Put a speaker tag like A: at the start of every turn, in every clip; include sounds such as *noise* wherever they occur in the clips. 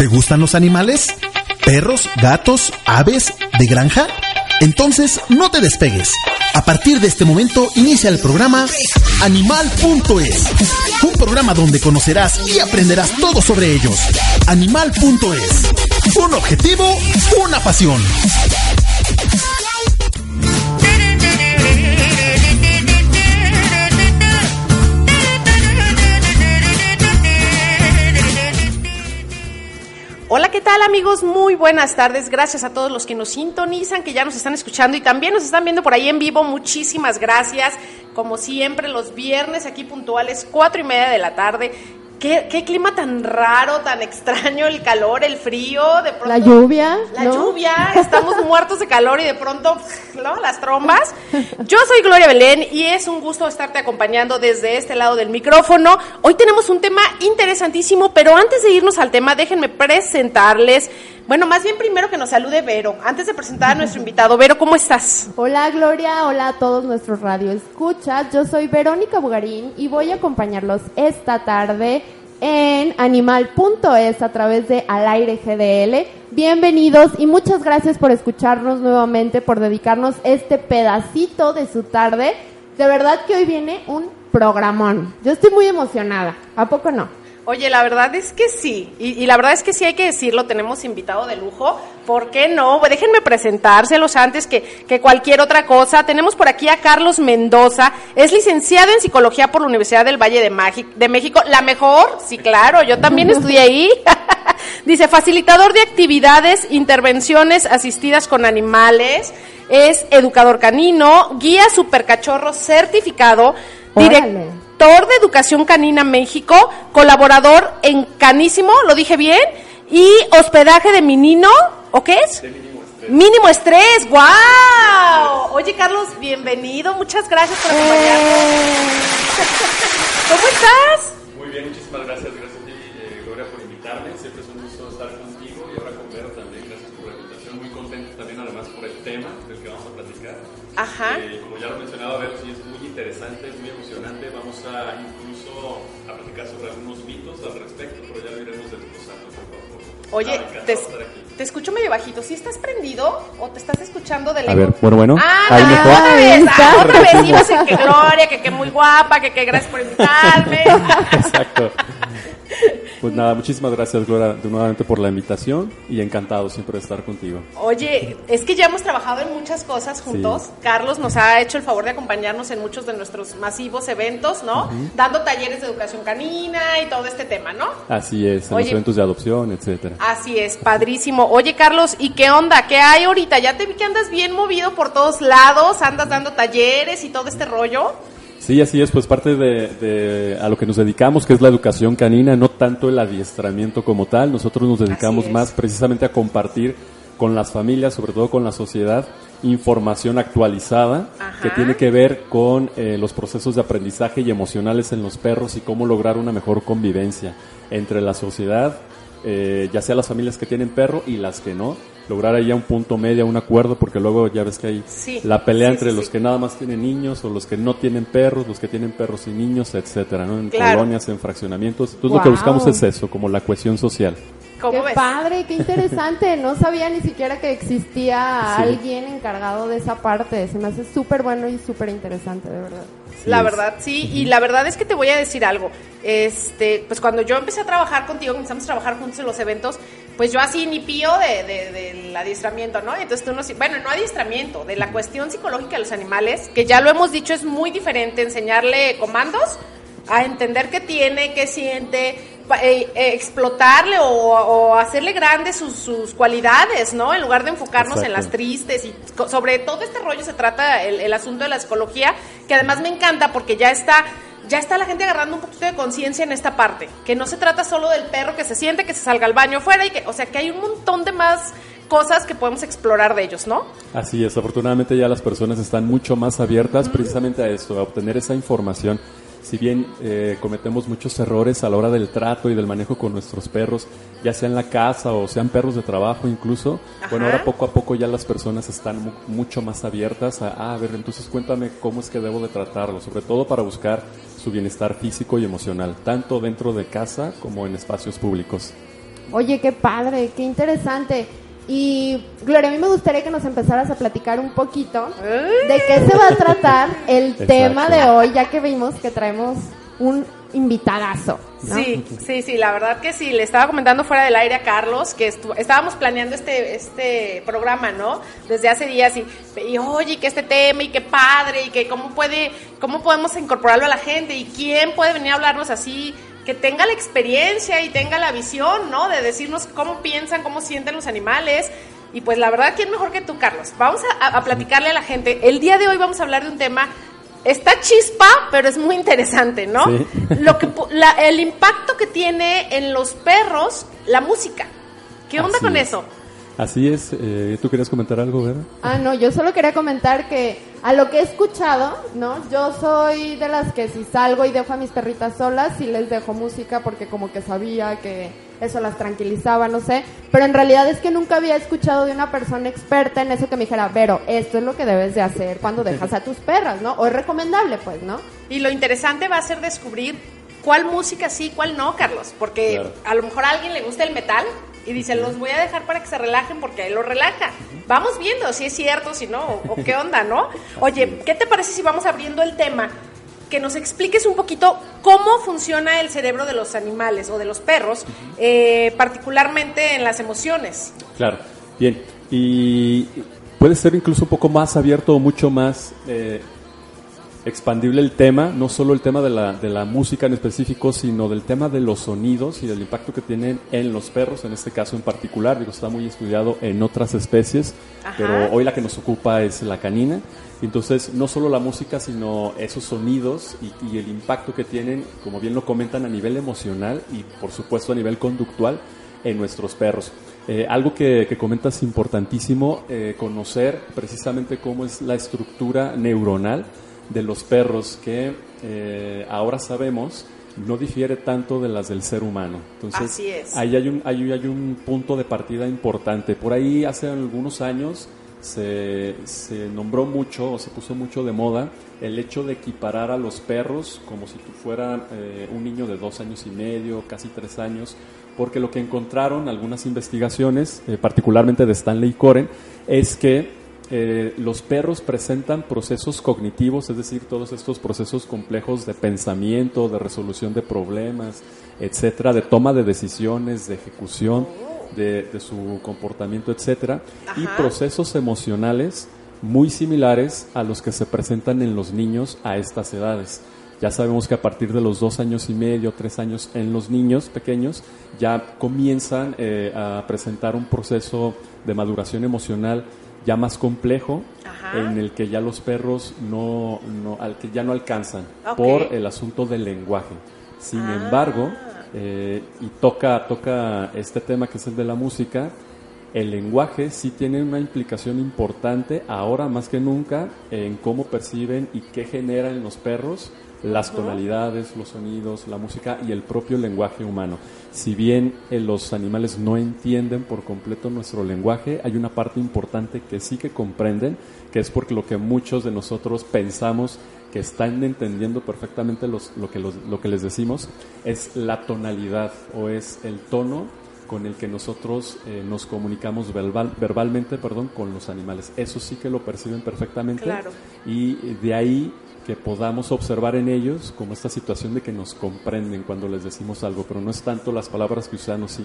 A: ¿Te gustan los animales? ¿Perros, gatos, aves, de granja? Entonces no te despegues. A partir de este momento inicia el programa Animal.es. Un programa donde conocerás y aprenderás todo sobre ellos. Animal.es. Un objetivo, una pasión.
B: Hola, ¿qué tal amigos? Muy buenas tardes. Gracias a todos los que nos sintonizan, que ya nos están escuchando y también nos están viendo por ahí en vivo. Muchísimas gracias. Como siempre, los viernes aquí puntuales, cuatro y media de la tarde. ¿Qué, qué, clima tan raro, tan extraño, el calor, el frío, de pronto...
C: La lluvia.
B: La
C: ¿no?
B: lluvia, estamos *laughs* muertos de calor y de pronto, ¿no? Las trombas. Yo soy Gloria Belén y es un gusto estarte acompañando desde este lado del micrófono. Hoy tenemos un tema interesantísimo, pero antes de irnos al tema, déjenme presentarles... Bueno, más bien primero que nos salude Vero. Antes de presentar a nuestro *laughs* invitado, Vero, ¿cómo estás?
C: Hola Gloria, hola a todos nuestros radioescuchas. Yo soy Verónica Bugarín y voy a acompañarlos esta tarde en animal.es a través de Al Aire GDL. Bienvenidos y muchas gracias por escucharnos nuevamente, por dedicarnos este pedacito de su tarde. De verdad que hoy viene un programón. Yo estoy muy emocionada. ¿A poco no?
B: Oye, la verdad es que sí, y, y, la verdad es que sí hay que decirlo, tenemos invitado de lujo, ¿por qué no? Déjenme presentárselos antes que, que cualquier otra cosa. Tenemos por aquí a Carlos Mendoza, es licenciado en Psicología por la Universidad del Valle de, de México, la mejor, sí, claro, yo también *laughs* estudié ahí. *laughs* Dice, facilitador de actividades, intervenciones asistidas con animales, es educador canino, guía supercachorro certificado, director director de Educación Canina México, colaborador en Canísimo, lo dije bien, y hospedaje de Minino, ¿o qué es?
D: mínimo estrés.
B: Mínimo estrés, wow. Oye Carlos, bienvenido, muchas gracias por acompañarnos. Eh. ¿Cómo estás?
D: Muy bien, muchísimas gracias, gracias a ti, eh, Gloria, por invitarme. Siempre es un gusto estar contigo y ahora con Vero también. Gracias por la invitación. Muy contento también, además, por el tema del que vamos a platicar.
B: Ajá.
D: Eh, como ya lo mencionaba, Vero, sí es interesante, es muy emocionante. Vamos a incluso a platicar sobre algunos mitos al respecto, pero ya lo iremos desglosando poco a poco.
B: Oye,
D: Ah,
B: te, te escucho medio bajito. ¿Sí estás prendido o te estás escuchando de
E: A
B: lejos?
E: ver, bueno, bueno.
B: Ah,
E: Ahí
B: no,
E: mejor.
B: otra vez, ah, otra vez. Iba a decir que Gloria, que, que muy guapa, que, que gracias por invitarme. *laughs*
E: Exacto. Pues nada, muchísimas gracias, Gloria, de nuevamente por la invitación y encantado siempre de estar contigo.
B: Oye, es que ya hemos trabajado en muchas cosas juntos.
E: Sí.
B: Carlos nos ha hecho el favor de acompañarnos en muchos de nuestros masivos eventos, ¿no? Dando talleres de educación canina y todo este tema, ¿no?
E: Así es, en
B: Oye.
E: los eventos de adopción, etcétera.
B: Así es, padrísimo. Oye, Carlos, ¿y qué onda? ¿Qué hay ahorita? Ya te vi que andas bien movido por todos lados, andas dando talleres y todo este rollo.
E: Sí, así es, pues parte de, de a lo que nos dedicamos, que es la educación canina, no tanto el adiestramiento como tal. Nosotros nos dedicamos más precisamente a compartir con las familias, sobre todo con la sociedad, información actualizada
B: Ajá.
E: que tiene que ver con eh, los procesos de aprendizaje y emocionales en los perros y cómo lograr una mejor convivencia entre la sociedad, eh, ya sea las familias que tienen perro y las que no, lograr ahí un punto medio, un acuerdo, porque luego ya ves que hay
B: Sí,
E: la pelea
B: sí,
E: entre
B: sí,
E: los
B: sí.
E: que nada más tienen niños o los que no tienen perros, los que tienen perros y niños, etcétera, ¿no? En
B: Claro.
E: colonias, en fraccionamientos. Entonces lo que buscamos es eso, como la cohesión social.
B: ¿Cómo
C: Qué
B: ves?
C: padre, qué interesante. *laughs* No sabía ni siquiera que existía
E: Sí.
C: alguien encargado de esa parte. Se me hace súper bueno y súper interesante, de verdad.
B: La
E: es.
B: verdad, sí, y la verdad es que te voy a decir algo. Este, pues cuando yo empecé a trabajar contigo, empezamos a trabajar juntos en los eventos, pues yo así ni pío de, de- del adiestramiento, ¿no? Entonces tú nos, bueno, no adiestramiento, de la cuestión psicológica de los animales, que ya lo hemos dicho, es muy diferente enseñarle comandos a entender qué tiene, qué siente, eh, eh, explotarle o, o hacerle grandes sus, sus cualidades, ¿no? En lugar de enfocarnos en las tristes y sobre todo este rollo se trata el, el asunto de la psicología, que además me encanta porque ya está ya está la gente agarrando un poquito de conciencia en esta parte, que no se trata solo del perro que se siente, que se salga al baño afuera y que, o sea, que hay un montón de más cosas que podemos explorar de ellos, ¿no?
E: Así es, afortunadamente ya las personas están mucho más abiertas precisamente a esto, a obtener esa información. Si bien eh, cometemos muchos errores a la hora del trato y del manejo con nuestros perros, ya sea en la casa o sean perros de trabajo incluso, bueno, ahora poco a poco ya las personas están mu- mucho más abiertas a, "Ah, a ver, entonces cuéntame cómo es que debo de tratarlo, sobre todo para buscar su bienestar físico y emocional, tanto dentro de casa como en espacios públicos.
C: Oye, qué padre, qué interesante. Y Gloria, a mí me gustaría que nos empezaras a platicar un poquito de qué se va a tratar el
E: Exacto.
C: tema de hoy, ya que vimos que traemos un invitadazo. ¿no?
B: Sí, sí, sí, la verdad que sí. Le estaba comentando fuera del aire a Carlos que estábamos planeando este, este programa, ¿no? Desde hace días y, y oye, que este tema y qué padre y que cómo puede, cómo podemos incorporarlo a la gente y quién puede venir a hablarnos así, que tenga la experiencia y tenga la visión, ¿no? De decirnos cómo piensan, cómo sienten los animales. Y pues la verdad, ¿quién mejor que tú, Carlos? Vamos a, platicarle a la gente. El día de hoy vamos a hablar de un tema Está chispa, pero es muy interesante, ¿no?
E: Sí. *laughs*
B: Lo que, pu- la- el impacto que tiene en los perros la música. ¿Qué onda
E: Así
B: con
E: es.
B: eso?
E: Así es, eh, ¿tú querías comentar algo, Vera?
C: Ah, no, yo solo quería comentar que a lo que he escuchado, ¿no? Yo soy de las que si salgo y dejo a mis perritas solas, sí les dejo música porque como que sabía que eso las tranquilizaba, no sé. Pero en realidad es que nunca había escuchado de una persona experta en eso que me dijera, Vero, esto es lo que debes de hacer cuando dejas a tus perras, ¿no? O es recomendable, pues, ¿no?
B: Y lo interesante va a ser descubrir cuál música sí, cuál no, Carlos. Porque
E: Claro.
B: a lo mejor a alguien le gusta el metal y dice, los voy a dejar para que se relajen porque a él lo relaja. Vamos viendo si es cierto, si no, o, o qué onda, ¿no? *laughs* Oye, ¿qué te parece si vamos abriendo el tema? Que nos expliques un poquito cómo funciona el cerebro de los animales o de los perros, eh, particularmente en las emociones.
E: Claro, bien. Y puede ser incluso un poco más abierto o mucho más eh, expandible el tema, no solo el tema de la, de la música en específico, sino del tema de los sonidos y del impacto que tienen en los perros, en este caso en particular. Digo, está muy estudiado en otras especies,
B: Ajá.
E: pero hoy la que nos ocupa es la canina. Entonces, no solo la música, sino esos sonidos y, y el impacto que tienen, como bien lo comentan, a nivel emocional y, por supuesto, a nivel conductual en nuestros perros. Eh, algo que, que comentas importantísimo, eh, conocer precisamente cómo es la estructura neuronal de los perros que eh, ahora sabemos no difiere tanto de las del ser humano. Entonces,
B: Así es.
E: ahí hay un, ahí hay un punto de partida importante. Por ahí hace algunos años se, se nombró mucho o se puso mucho de moda el hecho de equiparar a los perros como si tú fuera eh, un niño de dos años y medio, casi tres años, porque lo que encontraron algunas investigaciones, eh, particularmente de Stanley Coren, es que eh, los perros presentan procesos cognitivos, es decir, todos estos procesos complejos de pensamiento, de resolución de problemas, etcétera, de toma de decisiones, de ejecución de, de su comportamiento, etcétera, y procesos emocionales muy similares a los que se presentan en los niños a estas edades. Ya sabemos que a partir de los dos años y medio, tres años en los niños pequeños, ya comienzan eh, a presentar un proceso de maduración emocional ya más complejo,
B: Ajá.
E: en el que ya los perros no, no al que ya no alcanzan por el asunto del lenguaje. Sin
B: Ah.
E: embargo, eh, y toca, toca este tema que es el de la música, el lenguaje sí tiene una implicación importante ahora más que nunca en cómo perciben y qué genera en los perros las tonalidades, los sonidos, la música y el propio lenguaje humano. Si bien eh, los animales no entienden por completo nuestro lenguaje, hay una parte importante que sí que comprenden, que es porque lo que muchos de nosotros pensamos que están entendiendo perfectamente los- lo, que los- lo que les decimos, es la tonalidad o es el tono con el que nosotros eh, nos comunicamos verbal, verbalmente perdón, con los animales. Eso sí que lo perciben perfectamente
B: Claro.
E: y de ahí que podamos observar en ellos como esta situación de que nos comprenden cuando les decimos algo, pero no es tanto las palabras que usamos,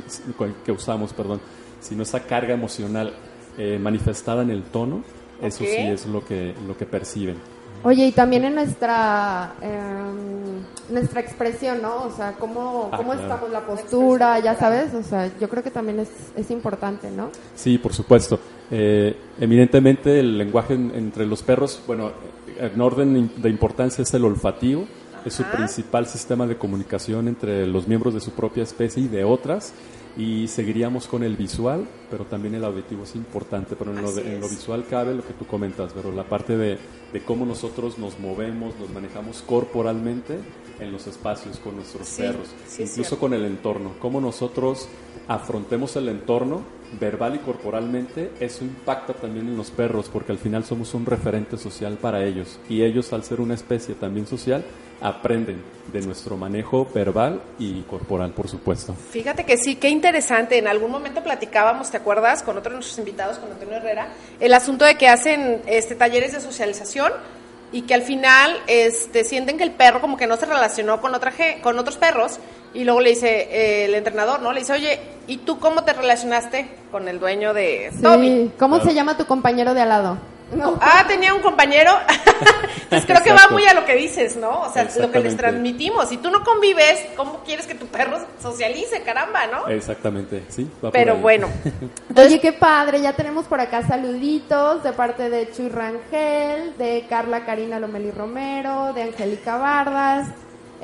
E: que usamos perdón, sino esa carga emocional eh, manifestada en el tono, eso
B: Ok.
E: sí es lo que, lo que perciben.
C: Oye, y también en nuestra em, nuestra expresión, ¿no? O sea, cómo,
E: Ah,
C: cómo
E: claro.
C: estamos, la postura, ya sabes, o sea, yo creo que también es, es importante, ¿no?
E: Sí, por supuesto. Eh, eminentemente el lenguaje en- entre los perros, bueno, en orden de importancia es el olfativo, Es su principal sistema de comunicación entre los miembros de su propia especie y de otras. Y seguiríamos con el visual, pero también el auditivo es importante. Pero en lo, de- en lo visual cabe lo que tú comentas, pero la parte de, de cómo nosotros nos movemos, nos manejamos corporalmente en los espacios con nuestros
B: Sí,
E: perros,
B: sí
E: incluso con el entorno. Cómo nosotros afrontemos el entorno verbal y corporalmente, eso impacta también en los perros, porque al final somos un referente social para ellos. Y ellos, al ser una especie también social, aprenden de nuestro manejo verbal y corporal, por supuesto.
B: Fíjate que sí, qué interesante. En algún momento platicábamos, ¿te acuerdas? Con otro de nuestros invitados, con Antonio Herrera, el asunto de que hacen este talleres de socialización y que al final este sienten que el perro como que no se relacionó con otra con otros perros y luego le dice eh, el entrenador, ¿no? Le dice, "Oye, ¿y tú cómo te relacionaste con el dueño de Toby?"
C: Sí. ¿Cómo
E: Claro.
C: se llama tu compañero de al lado? No.
B: Ah, tenía un compañero. Entonces *laughs* creo que va muy a lo que dices, ¿no? O sea, lo que les transmitimos. Si tú no convives, ¿cómo quieres que tu perro socialice, caramba, no?
E: Exactamente, sí. va por
B: Pero
E: ahí.
B: bueno, *laughs* *laughs*
C: Oye, qué padre, ya tenemos por acá saluditos de parte de Chuy Rangel, de Carla Karina Lomeli Romero, de Angélica Vargas.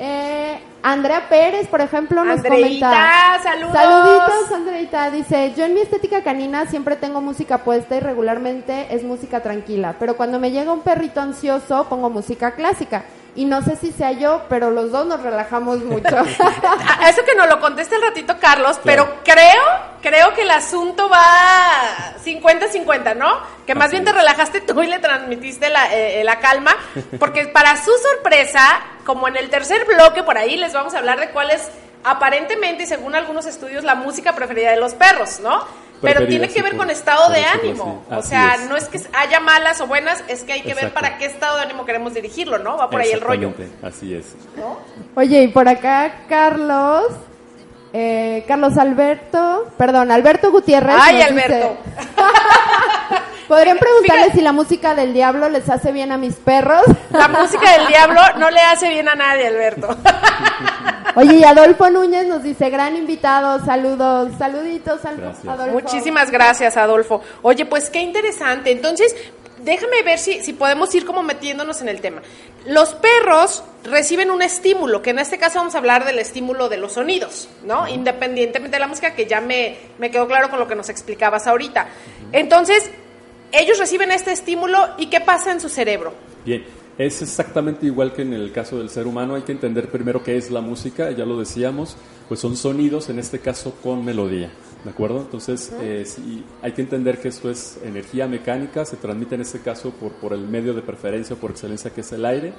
C: Eh, Andrea Pérez, por ejemplo, nos
B: Andreita,
C: comenta.
B: saludos.
C: Saluditos, Andreita. Dice, yo en mi estética canina siempre tengo música puesta y regularmente es música tranquila, pero cuando me llega un perrito ansioso pongo música clásica. Y no sé si sea yo, pero los dos nos relajamos mucho. *laughs*
B: a- eso que nos lo conteste el ratito Carlos, pero creo, creo que el asunto va 50-50, ¿no? Que más
E: Así
B: bien te relajaste tú y le transmitiste la, eh, la calma, porque para su sorpresa, como en el tercer bloque por ahí les vamos a hablar de cuál es aparentemente y según algunos estudios la música preferida de los perros, ¿no? Pero tiene que ver
E: por-
B: con estado de ánimo. O sea,
E: es.
B: no es que haya malas o buenas, es que hay que ver para qué estado de ánimo queremos dirigirlo, ¿no? Va por ahí el rollo.
E: Exactamente, Así es.
B: ¿no?
C: Oye, y por acá Carlos, eh, Carlos Alberto, perdón, Alberto Gutiérrez.
B: Ay, Alberto.
C: dice- *laughs* Podrían preguntarle
B: Fíjate.
C: si la música del diablo les hace bien a mis perros.
B: La música del *laughs* diablo no le hace bien a nadie, Alberto. *laughs*
C: Oye, y Adolfo Núñez nos dice, gran invitado, saludos, saluditos, Al-
E: Gracias.
C: Adolfo.
B: Muchísimas gracias, Adolfo. Oye, pues qué interesante. Entonces, déjame ver si, si podemos ir como metiéndonos en el tema. Los perros reciben un estímulo, que en este caso vamos a hablar del estímulo de los sonidos, ¿no? Independientemente de la música, que ya me, me quedó claro con lo que nos explicabas ahorita. Entonces, ellos reciben este estímulo y ¿qué pasa en su cerebro?
E: Bien, es exactamente igual que en el caso del ser humano. Hay que entender primero qué es la música, ya lo decíamos, pues son sonidos, en este caso con melodía, ¿de acuerdo? Entonces, eh, sí, hay que entender que esto es energía mecánica, se transmite en este caso por, por el medio de preferencia, por excelencia, que es el aire,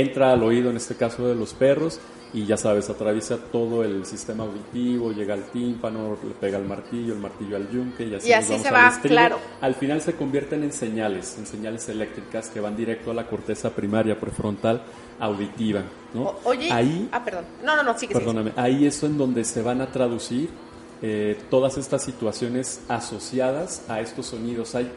E: entra al oído, en este caso de los perros, y ya sabes, atraviesa todo el sistema auditivo, llega al tímpano, le pega al martillo, el martillo al yunque, y así,
B: Y así
E: vamos
B: se
E: al
B: va,
E: estribo.
B: claro.
E: Al final se convierten en señales, en señales eléctricas que van directo a la corteza primaria prefrontal auditiva. ¿no?
B: O- oye,
E: ahí,
B: ah, perdón. No, no, no, sigue, sigue.
E: perdóname, ahí es en donde se van a traducir eh, todas estas situaciones asociadas a estos sonidos. Hay,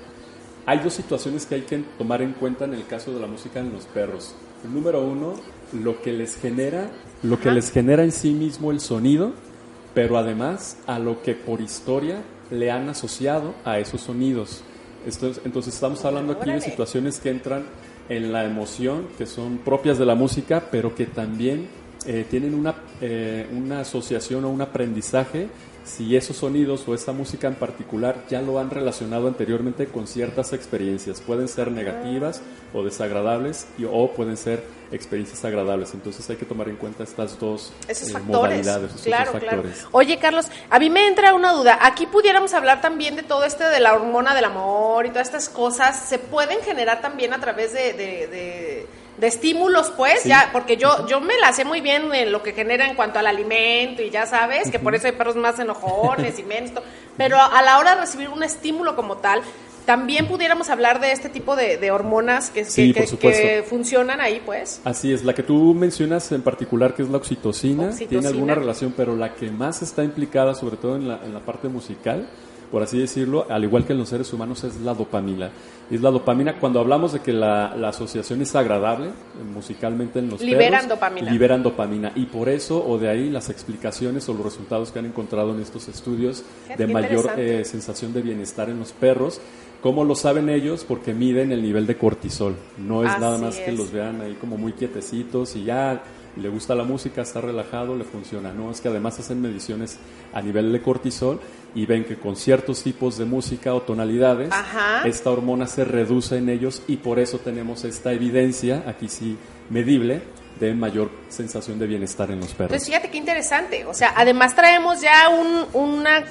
E: hay dos situaciones que hay que tomar en cuenta en el caso de la música en los perros. Número uno, lo que les genera, lo que les genera en sí mismo el sonido, pero además a lo que por historia le han asociado a esos sonidos. Esto es- entonces estamos hablando aquí de situaciones que entran en la emoción, que son propias de la música, pero que también eh, tienen una, eh, una asociación o un aprendizaje si esos sonidos o esta música en particular ya lo han relacionado anteriormente con ciertas experiencias. Pueden ser negativas o desagradables y, o pueden ser experiencias agradables. Entonces hay que tomar en cuenta estas dos
B: Esos
E: eh,
B: factores.
E: modalidades, esos
B: claro, claro.
E: factores.
B: Oye, Carlos, a mí me entra una duda. Aquí pudiéramos hablar también de todo este de la hormona del amor y todas estas cosas. ¿Se pueden generar también a través de, de, de- de estímulos, pues?
E: Sí.
B: ya Porque yo, yo me la sé muy bien en lo que genera en cuanto al alimento y ya sabes, que por eso hay perros más enojones y menos. *laughs* Pero a la hora de recibir un estímulo como tal, también pudiéramos hablar de este tipo de, de hormonas que,
E: Sí,
B: que funcionan ahí, pues.
E: Así es, la que tú mencionas en particular, que es la oxitocina,
B: Oxitocina.
E: tiene alguna relación, pero la que más está implicada, sobre todo en la, en la parte musical, por así decirlo, al igual que en los seres humanos, es la dopamina. Y es la dopamina, cuando hablamos de que la, la asociación es agradable, eh, musicalmente en los
B: Liberan
E: perros,
B: dopamina.
E: liberan dopamina. Y por eso, o de ahí, las explicaciones o los resultados que han encontrado en estos estudios de mayor eh, sensación de bienestar en los perros. ¿Cómo lo saben ellos? Porque miden el nivel de cortisol. No es
B: Así
E: nada más que los vean ahí como muy quietecitos y ya le gusta la música, está relajado, le funciona. No, es que además hacen mediciones a nivel de cortisol y ven que con ciertos tipos de música o tonalidades,
B: Ajá.
E: esta hormona se reduce en ellos y por eso tenemos esta evidencia, aquí sí medible, de mayor sensación de bienestar en los perros.
B: Pues fíjate qué interesante. O sea, además traemos ya un, una,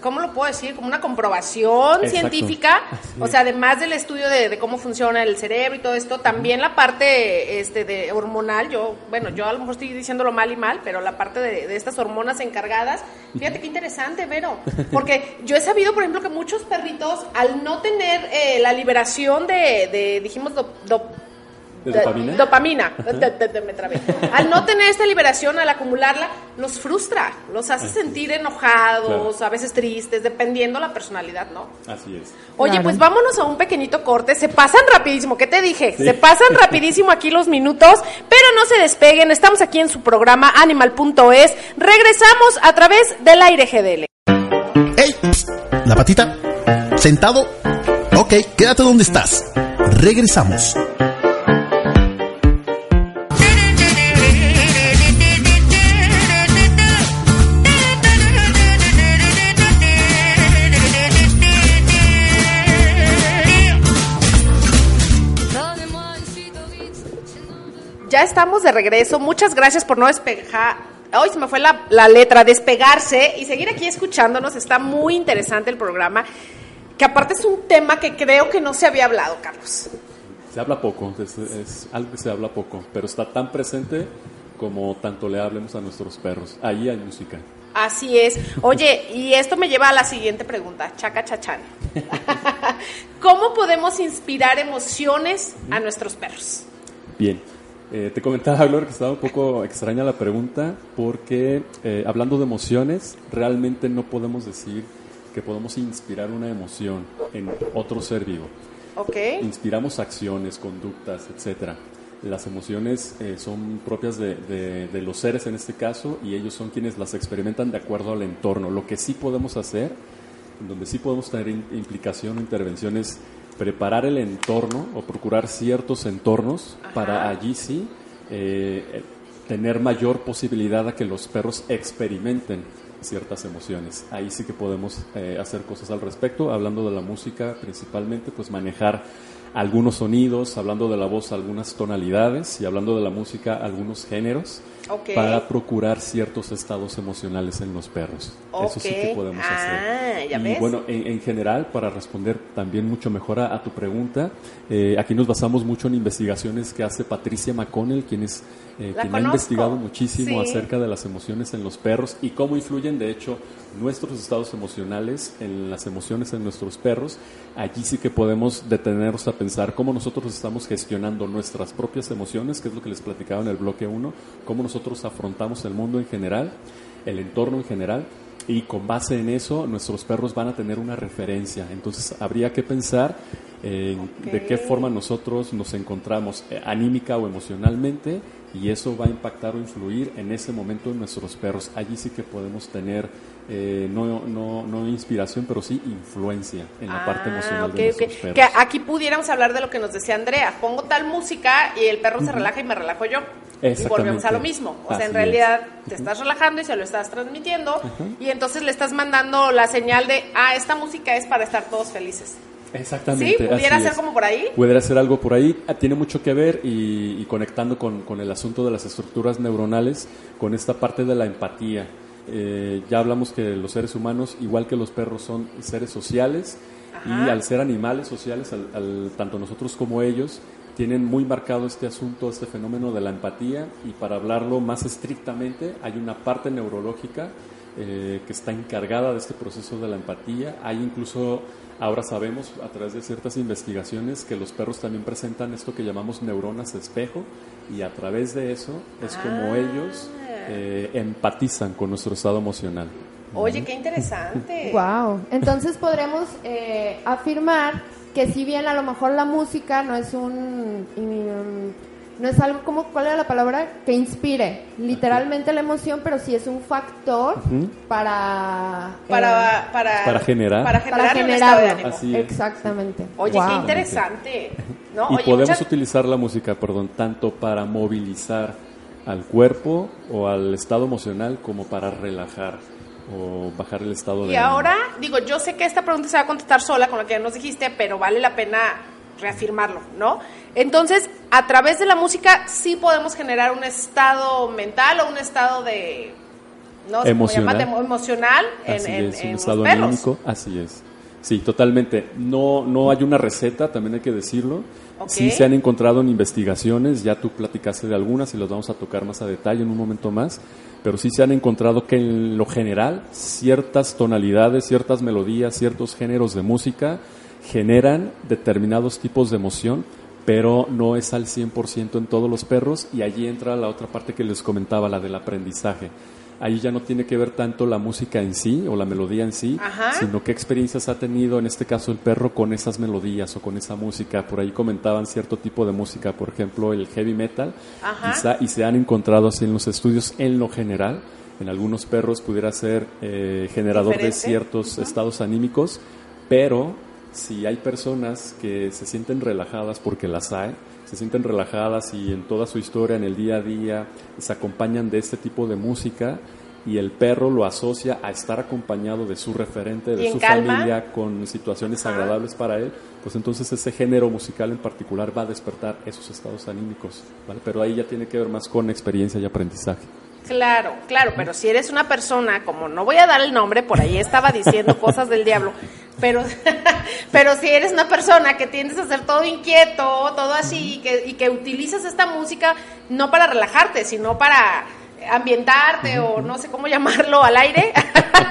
B: ¿cómo lo puedo decir? Como una comprobación
E: Exacto.
B: científica.
E: Así
B: O sea, además del estudio de, de cómo funciona el cerebro y todo esto, también la parte este, de hormonal. Yo, bueno, yo a lo mejor estoy diciéndolo mal y mal, pero la parte de, de estas hormonas encargadas. Fíjate qué interesante, Vero. Porque yo he sabido, por ejemplo, que muchos perritos, al no tener eh, la liberación de, de dijimos, dop-
E: ¿De dopamina?
B: Dopamina. Me trabé. Al no tener esta liberación, al acumularla, los frustra, los hace sentir enojados, a veces tristes, dependiendo la personalidad, ¿no?
E: Así es.
B: Oye,
C: Claro.
B: pues vámonos a un pequeñito corte. Se pasan rapidísimo, ¿qué te dije?
E: Sí.
B: Se pasan rapidísimo aquí los minutos, pero no se despeguen. Estamos aquí en su programa Animal.es. Regresamos a través del aire GDL.
A: ¡Ey! La patita. Sentado. Ok, quédate donde estás. Regresamos.
B: Ya estamos de regreso. Muchas gracias por no despejar. Hoy se me fue la, la letra, despegarse y seguir aquí escuchándonos. Está muy interesante el programa, que aparte es un tema que creo que no se había hablado, Carlos.
E: Se habla poco, es, es algo que se habla poco, pero está tan presente como tanto le hablemos a nuestros perros. Ahí hay música.
B: Así es. Oye, y esto me lleva a la siguiente pregunta, chaca chachán. *laughs* ¿Cómo podemos inspirar emociones a nuestros perros?
E: Bien, eh, te comentaba, Gloria, que estaba un poco extraña la pregunta porque eh, hablando de emociones, realmente no podemos decir que podemos inspirar una emoción en otro ser vivo.
B: ¿Ok?
E: Inspiramos acciones, conductas, etcétera. Las emociones eh, son propias de, de- de los seres en este caso y ellos son quienes las experimentan de acuerdo al entorno. Lo que sí podemos hacer, donde sí podemos tener in- implicación o intervención es preparar el entorno o procurar ciertos entornos para allí sí eh, eh, tener mayor posibilidad a que los perros experimenten ciertas emociones. Ahí sí que podemos eh, hacer cosas al respecto, hablando de la música principalmente, pues manejar algunos sonidos, hablando de la voz algunas tonalidades y hablando de la música algunos géneros
B: Ok.
E: para procurar ciertos estados emocionales en los perros. Eso sí que podemos
B: Ah,
E: hacer.
B: ¿ya
E: y
B: ves?
E: bueno, en, en general, para responder también mucho mejor a, a tu pregunta, eh, aquí nos basamos mucho en investigaciones que hace Patricia McConnell, quien, es, eh, quien ha investigado muchísimo
B: Sí.
E: acerca de las emociones en los perros y cómo influyen, de hecho, nuestros estados emocionales en las emociones en nuestros perros. Allí sí que podemos detenernos a pensar cómo nosotros estamos gestionando nuestras propias emociones, que es lo que les platicaba en el bloque 1, cómo nosotros afrontamos el mundo en general, el entorno en general, y con base en eso nuestros perros van a tener una referencia. Entonces habría que pensar en de qué forma nosotros nos encontramos eh, anímica o emocionalmente y eso va a impactar o influir en ese momento en nuestros perros. Allí sí que podemos tener eh, no, no, no inspiración, pero sí influencia en la parte emocional
B: Ah, ok,
E: de
B: ok.
E: nuestros perros.
B: Que aquí pudiéramos hablar de lo que nos decía Andrea. Pongo tal música y el perro se relaja y me relajo yo. Y volvemos a lo mismo. O sea, en
E: es.
B: realidad te estás relajando y se lo estás transmitiendo. Y entonces le estás mandando la señal de, ah, esta música es para estar todos felices.
E: Exactamente.
B: ¿Sí? ¿Pudiera ser
E: es.
B: como por ahí?
E: Pudiera ser algo por ahí. Ah, Tiene mucho que ver y, y conectando con, con el asunto de las estructuras neuronales, con esta parte de la empatía. Eh, ya hablamos que los seres humanos, igual que los perros, son seres sociales y al ser animales sociales, al- al- tanto nosotros como ellos, tienen muy marcado este asunto, este fenómeno de la empatía y para hablarlo más estrictamente hay una parte neurológica eh, que está encargada de este proceso de la empatía. Hay incluso, ahora sabemos a través de ciertas investigaciones que los perros también presentan esto que llamamos neuronas espejo y a través de eso es como ellos eh, empatizan con nuestro estado emocional.
B: Oye, qué interesante.
C: Wow. Entonces podremos eh, afirmar que si bien a lo mejor la música no es un, no es algo como cuál era la palabra que inspire literalmente la emoción, pero sí es un factor para eh,
B: Para, para,
E: Para generar.
B: Para
C: para
B: generar un estado de
C: generarlo.
B: ánimo.
E: Así es.
C: Exactamente.
B: Oye,
C: Wow.
B: qué interesante. ¿no?
E: Y
B: Oye,
E: podemos
B: muchas-
E: utilizar la música, perdón, tanto para movilizar al cuerpo o al estado emocional como para relajar o bajar el estado de
B: Y ahora, digo, yo sé que esta pregunta se va a contestar sola con lo que ya nos dijiste, pero vale la pena reafirmarlo, ¿no? Entonces, a través de la música sí podemos generar un estado mental o un estado de no sé cómo
E: Emocional.
B: llamarle, emocional en,
E: Así
B: en-
E: es,
B: en
E: un estado anímico, así es. Sí, totalmente. No, no hay una receta, también hay que decirlo. Sí se han encontrado en investigaciones, ya tú platicaste de algunas y los vamos a tocar más a detalle en un momento más, pero sí se han encontrado que en lo general ciertas tonalidades, ciertas melodías, ciertos géneros de música generan determinados tipos de emoción, pero no es al 100% en todos los perros y allí entra la otra parte que les comentaba, la del aprendizaje. Ahí ya no tiene que ver tanto la música en sí o la melodía en sí,
B: Ajá.
E: sino qué experiencias ha tenido en este caso el perro con esas melodías o con esa música. Por ahí comentaban cierto tipo de música, por ejemplo el heavy metal, quizá, y se han encontrado así en los estudios en lo general. En algunos perros pudiera ser eh, generador de ciertos estados anímicos, pero si hay personas que se sienten relajadas porque las hay, se sienten relajadas y en toda su historia, en el día a día, se acompañan de este tipo de música y el perro lo asocia a estar acompañado de su referente, de su
B: calma.
E: familia, con situaciones agradables para él, pues entonces ese género musical en particular va a despertar esos estados anímicos, ¿vale? Pero ahí ya tiene que ver más con experiencia y aprendizaje.
B: Claro, claro, pero si eres una persona, como no voy a dar el nombre, por ahí estaba diciendo *laughs* cosas del diablo, pero, *laughs* pero si eres una persona que tiendes a ser todo inquieto, todo así, y que, y que utilizas esta música no para relajarte, sino para ambientarte o no sé cómo llamarlo al aire,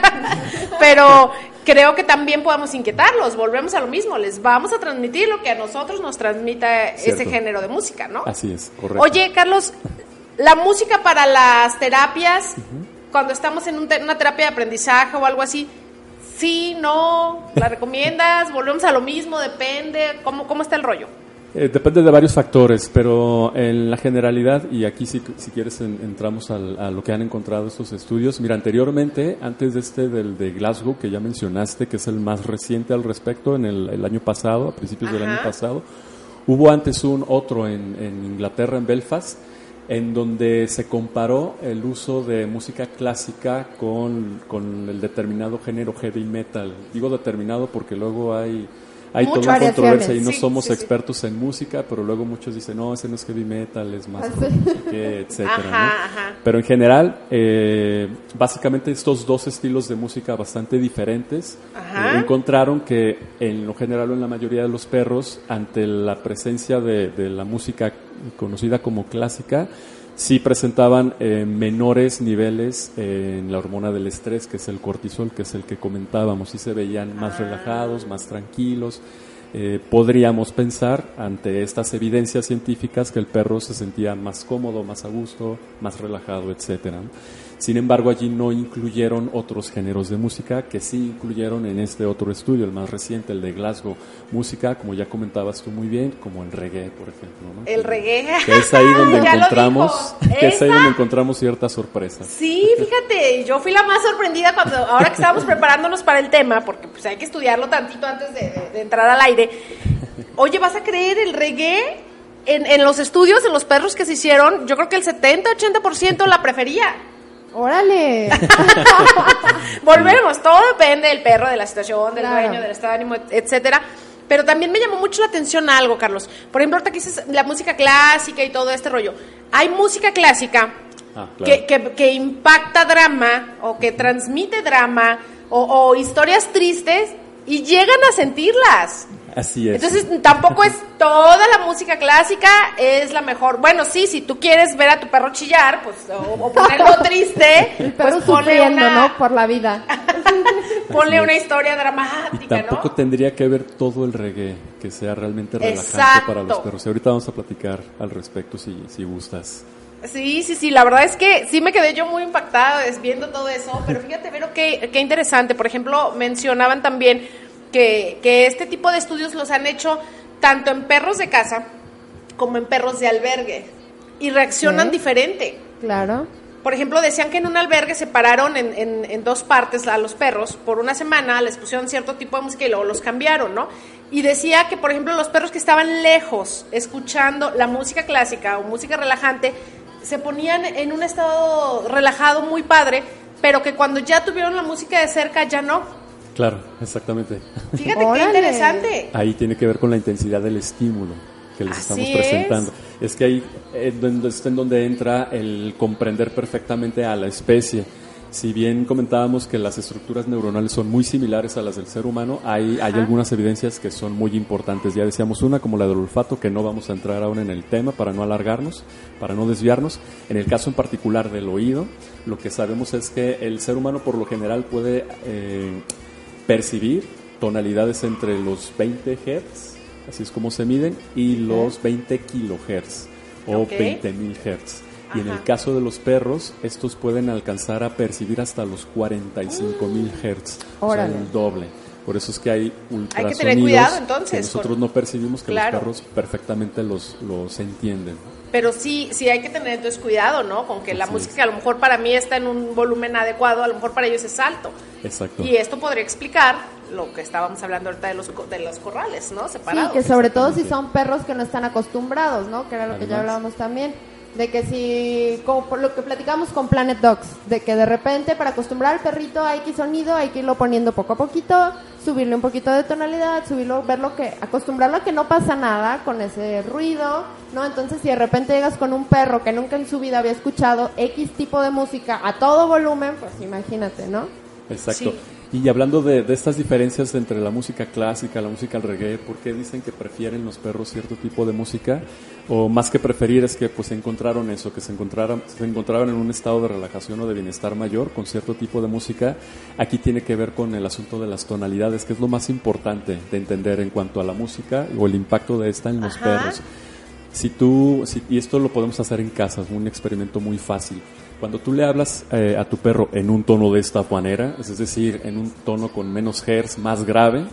B: *laughs* pero creo que también podemos inquietarlos, volvemos a lo mismo, les vamos a transmitir lo que a nosotros nos transmita ese género de música, ¿no?
E: Así es, correcto.
B: Oye, Carlos, la música para las terapias, cuando estamos en un te- una terapia de aprendizaje o algo así, sí, no, la recomiendas, volvemos a lo mismo, depende, ¿cómo, cómo está el rollo?
E: Eh, depende de varios factores, pero en la generalidad, y aquí si, si quieres en- entramos al- a lo que han encontrado estos estudios, mira, anteriormente, antes de este del de Glasgow, que ya mencionaste, que es el más reciente al respecto, en el, el año pasado, a principios del año pasado, hubo antes un otro en, en Inglaterra, en Belfast, en donde se comparó el uso de música clásica con, con el determinado género heavy metal. Digo determinado porque luego hay, hay toda
C: Muchas
E: una controversia y no
B: Sí,
E: somos
B: sí, sí.
E: expertos en música, pero luego muchos dicen, no, ese no es heavy metal, es más
C: Ah,
E: no qué, *laughs* etcétera.
B: Ajá, ajá.
E: Pero en general, eh, básicamente estos dos estilos de música bastante diferentes eh, encontraron que en lo general o en la mayoría de los perros, ante la presencia de, de la música conocida como clásica, sí presentaban eh, menores niveles eh, en la hormona del estrés, que es el cortisol, que es el que comentábamos, sí se veían más relajados, más tranquilos. Eh, podríamos pensar ante estas evidencias científicas que el perro se sentía más cómodo, más a gusto, más relajado, etcétera. Sin embargo, allí no incluyeron otros géneros de música que sí incluyeron en este otro estudio, el más reciente, el de Glasgow. Música, como ya comentabas tú muy bien, como el reggae, por ejemplo. ¿no?
B: El reggae.
E: Que es ahí *laughs* donde
B: Ya
E: encontramos, que es ahí donde encontramos ciertas sorpresas.
B: Sí, fíjate, yo fui la más sorprendida cuando, ahora que estábamos preparándonos para el tema, porque pues hay que estudiarlo tantito antes de, de- de entrar al aire. Oye, ¿vas a creer el reggae? En, en los estudios, en los perros que se hicieron, yo creo que el 70-80% la prefería.
C: Órale. *laughs*
B: Volvemos, todo depende del perro, de la situación, del
C: Claro.
B: dueño, del estado de ánimo, etcétera. Pero también me llamó mucho la atención algo, Carlos. Por ejemplo, ahorita que dices la música clásica y todo este rollo. Hay música clásica
E: Ah,
B: que, que- que impacta drama o que transmite drama o, o historias tristes y llegan a sentirlas.
E: Así es.
B: Entonces tampoco es toda la música clásica es la mejor. Bueno, sí, si tú quieres ver a tu perro chillar, pues o, o ponerlo *laughs* triste,
C: El perro
B: pues ponle
C: sufriendo,
B: una,
C: ¿no? Por la vida. *laughs*
B: ponle una historia
E: y
B: dramática,
E: tampoco
B: ¿no?
E: tendría que ver todo el reggae, que sea realmente relajante
B: Exacto.
E: para los perros. Y ahorita vamos a platicar al respecto si, si gustas.
B: Sí, sí, sí, la verdad es que sí me quedé yo muy impactada es- viendo todo eso, pero fíjate, Vero, qué, qué interesante. Por ejemplo, mencionaban también que, que este tipo de estudios los han hecho tanto en perros de casa como en perros de albergue y reaccionan diferente.
C: Claro.
B: Por ejemplo, decían que en un albergue separaron en, en, en dos partes a los perros por una semana, les pusieron cierto tipo de música y luego los cambiaron, ¿no? Y decía que, por ejemplo, los perros que estaban lejos escuchando la música clásica o música relajante se ponían en un estado relajado muy padre, pero que cuando ya tuvieron la música de cerca ya no.
E: Claro, exactamente.
B: Fíjate qué interesante.
E: Ahí tiene que ver con la intensidad del estímulo que les
B: Así
E: estamos
B: es.
E: presentando. Es, que ahí es donde, es en donde entra el comprender perfectamente a la especie. Si bien comentábamos que las estructuras neuronales son muy similares a las del ser humano, hay, hay algunas evidencias que son muy importantes. Ya decíamos una, como la del olfato, que no vamos a entrar ahora en el tema para no alargarnos, para no desviarnos. En el caso en particular del oído, lo que sabemos es que el ser humano por lo general puede eh, percibir tonalidades entre los 20 Hz, así es como se miden, y los 20 kilohertz o
B: Ok.
E: 20.000 Hz. Y en el caso de los perros, estos pueden alcanzar a percibir hasta los 45.000 Hz, o sea,
C: Órale.
E: el doble. Por eso es que hay ultrasonidos
B: tener cuidado, entonces,
E: que nosotros no percibimos que
B: Claro.
E: los perros perfectamente los, los entienden.
B: Pero sí, sí hay que tener entonces cuidado, ¿no? Con que la
E: Así
B: música que a lo mejor para mí está en un volumen adecuado, a lo mejor para ellos es alto.
E: Exacto.
B: Y esto podría explicar lo que estábamos hablando ahorita de los, co- de los corrales, ¿no?
C: Sí,
B: Separados.
C: que sobre todo si son perros que no están acostumbrados, ¿no? Que era lo que ya hablábamos también. De que si, como por lo que platicamos con Planet Dogs, de que de repente para acostumbrar al perrito a X sonido hay que irlo poniendo poco a poquito, subirle un poquito de tonalidad, subirlo, ver lo que, acostumbrarlo a que no pasa nada con ese ruido, ¿no? Entonces si de repente llegas con un perro que nunca en su vida había escuchado X tipo de música a todo volumen, pues imagínate, ¿no?
E: Exacto.
B: Sí.
E: Y hablando de, de estas diferencias entre la música clásica, la música al reggae, ¿por qué dicen que prefieren los perros cierto tipo de música? O más que preferir es que pues encontraron eso, que se encontraron, se encontraban en un estado de relajación o de bienestar mayor con cierto tipo de música. Aquí tiene que ver con el asunto de las tonalidades, que es lo más importante de entender en cuanto a la música o el impacto de esta en los
B: Ajá.
E: perros. Si tú, si- y esto lo podemos hacer en casa, es un experimento muy fácil. Cuando tú le hablas eh, a tu perro en un tono de esta manera, es decir, en un tono con menos hertz, más grave,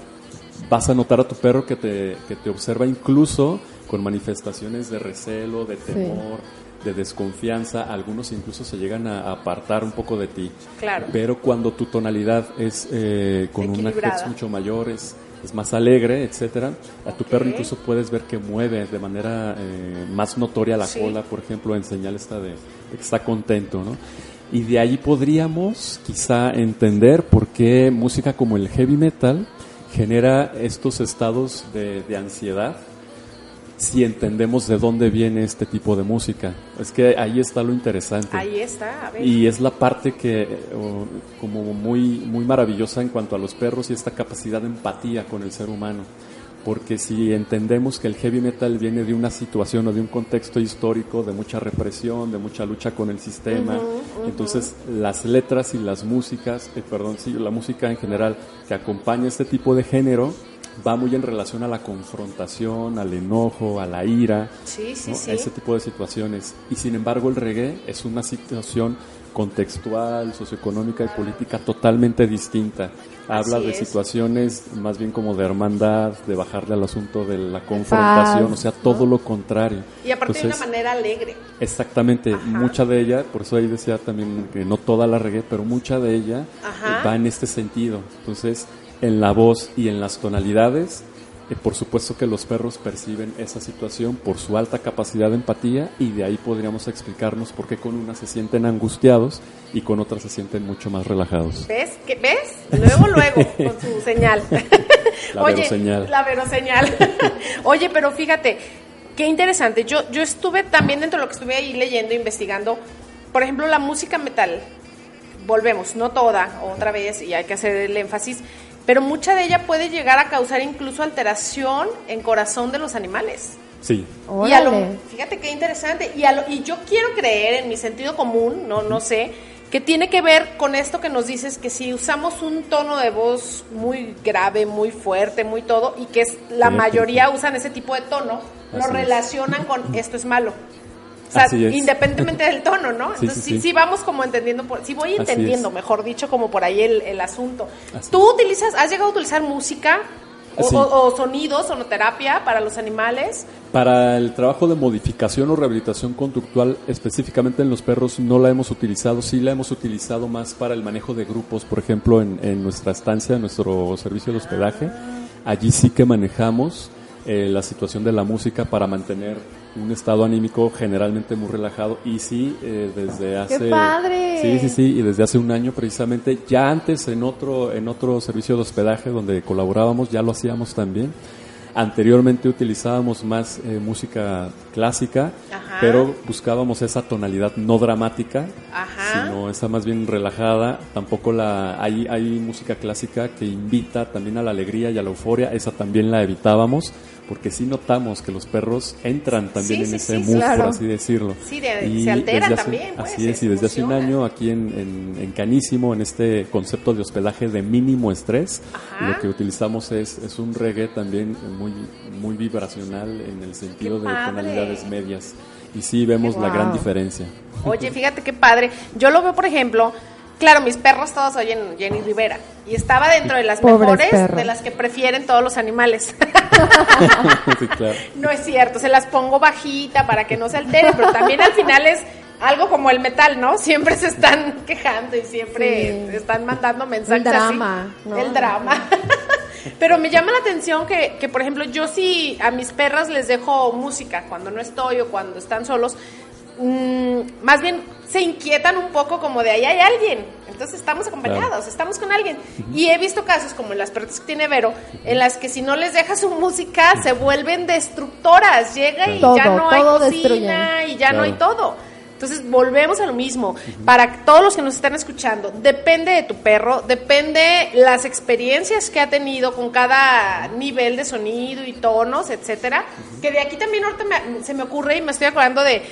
E: vas a notar a tu perro que te, que te observa incluso con manifestaciones de recelo, de temor, de desconfianza. Algunos incluso se llegan a apartar un poco de ti.
B: Claro.
E: Pero cuando tu tonalidad es eh, con una hertz mucho mayor, es, es más alegre, etcétera, a tu perro incluso puedes ver que mueve de manera eh, más notoria la
B: Sí.
E: cola, por ejemplo, en señal esta de, de que está contento, ¿no? Y de ahí podríamos quizá entender por qué música como el heavy metal genera estos estados de, de ansiedad si entendemos de dónde viene este tipo de música. Es que ahí está lo interesante.
B: Ahí está, a ver.
E: Y es la parte que, como muy, muy maravillosa en cuanto a los perros y esta capacidad de empatía con el ser humano. Porque si entendemos que el heavy metal viene de una situación o de un contexto histórico de mucha represión, de mucha lucha con el sistema, entonces las letras y las músicas, eh, perdón, sí, la música en general que acompaña este tipo de género va muy en relación a la confrontación, al enojo, a la ira,
B: Sí, sí,
E: ¿no?
B: sí.
E: a ese tipo de situaciones. Y sin embargo el reggae es una situación contextual, socioeconómica y política totalmente distinta. Habla
B: Así
E: de
B: es.
E: situaciones más bien como de hermandad, de bajarle al asunto de la confrontación,
C: paz,
E: o sea, todo lo contrario.
B: Y aparte de una manera alegre.
E: Exactamente,
B: Ajá.
E: mucha de ella, por eso ahí decía también que no toda la reggae, pero mucha de ella
B: Ajá.
E: va en este sentido. Entonces, en la voz y en las tonalidades, eh, por supuesto que los perros perciben esa situación por su alta capacidad de empatía y de ahí podríamos explicarnos por qué con unas se sienten angustiados y con otras se sienten mucho más relajados.
B: ¿Ves? ¿Qué, ¿Ves? Luego, luego, *laughs* con su señal.
E: La veroseñal.
B: La veroseñal. *laughs* Oye, pero fíjate, qué interesante. Yo, yo estuve también dentro de lo que estuve ahí leyendo, investigando, por ejemplo, la música metal. Volvemos, no toda, otra vez, y hay que hacer el énfasis, pero mucha de ella puede llegar a causar incluso alteración en corazón de los animales.
E: Sí,
B: Y a lo- fíjate qué interesante. Y, a lo- y yo quiero creer en mi sentido común, no, no sé, que tiene que ver con esto que nos dices, que si usamos un tono de voz muy grave, muy fuerte, muy todo, y que es, la
E: Sí,
B: mayoría
E: sí.
B: usan ese tipo de tono, lo
E: Así es.
B: relacionan con esto es malo. O sea, independientemente del tono, ¿no? *laughs*
E: Sí,
B: Entonces,
E: sí,
B: sí,
E: sí.
B: sí vamos como entendiendo, por, sí voy entendiendo, mejor dicho, como por ahí el, el asunto.
E: Así
B: ¿Tú utilizas, has llegado a utilizar música o, o- o sonidos, sonoterapia para los animales?
E: Para el trabajo de modificación o rehabilitación conductual, específicamente en los perros, no la hemos utilizado. Sí la hemos utilizado más para el manejo de grupos, por ejemplo, en, en nuestra estancia, en nuestro servicio de hospedaje. Allí sí que manejamos eh, la situación de la música para mantener un estado anímico generalmente muy relajado y sí eh, desde hace
C: ¡Qué padre!
E: sí sí sí y desde hace un año precisamente ya antes en otro en otro servicio de hospedaje donde colaborábamos ya lo hacíamos también Anteriormente utilizábamos más eh, música clásica,
B: Ajá.
E: pero buscábamos esa tonalidad no dramática,
B: Ajá.
E: sino esa más bien relajada. Tampoco la hay, hay música clásica que invita también a la alegría y a la euforia, esa también la evitábamos, porque sí notamos que los perros entran también
B: Sí,
E: en
B: sí,
E: ese
B: sí,
E: mood,
C: claro.
E: por así decirlo.
B: Sí, de-
E: Y
B: se altera
E: desde hace-
B: también, pues,
E: así es, y desde hace un año aquí en, en, en Canísimo, en este concepto de hospedaje de mínimo estrés,
B: Ajá.
E: lo que utilizamos es, es un reggae también muy, muy vibracional en el sentido de tonalidades medias. Y sí vemos la gran diferencia.
B: Oye, fíjate qué padre. Yo lo veo, por ejemplo, claro, mis perros todos oyen Jenny Rivera. Y estaba dentro de las
C: Pobres
B: mejores,
C: perros.
B: de las que prefieren todos los animales. *laughs*
E: Sí, claro.
B: no es cierto, se las pongo bajita para que no se alteren, pero también al final es algo como el metal, ¿no? Siempre se están *laughs* quejando y siempre
C: Sí.
B: están mandando mensajes
C: El drama,
B: así.
C: ¿no?
B: El drama. *laughs* Pero me llama la atención que, que, por ejemplo, yo sí a mis perras les dejo música cuando no estoy o cuando están solos, más bien se inquietan un poco como de ahí hay alguien. Entonces estamos acompañados,
E: Claro.
B: estamos con alguien. Y he visto casos como en las perritas que tiene Vero, en las que si no les dejas su música se vuelven destructoras. Llega y
C: Todo,
B: ya no hay cocina
C: destruyen.
B: y ya no hay todo. Entonces volvemos a lo mismo. Para todos los que nos están escuchando, depende de tu perro, depende las experiencias que ha tenido con cada nivel de sonido y tonos, etcétera. Que de aquí también ahorita me- se me ocurre y me estoy acordando de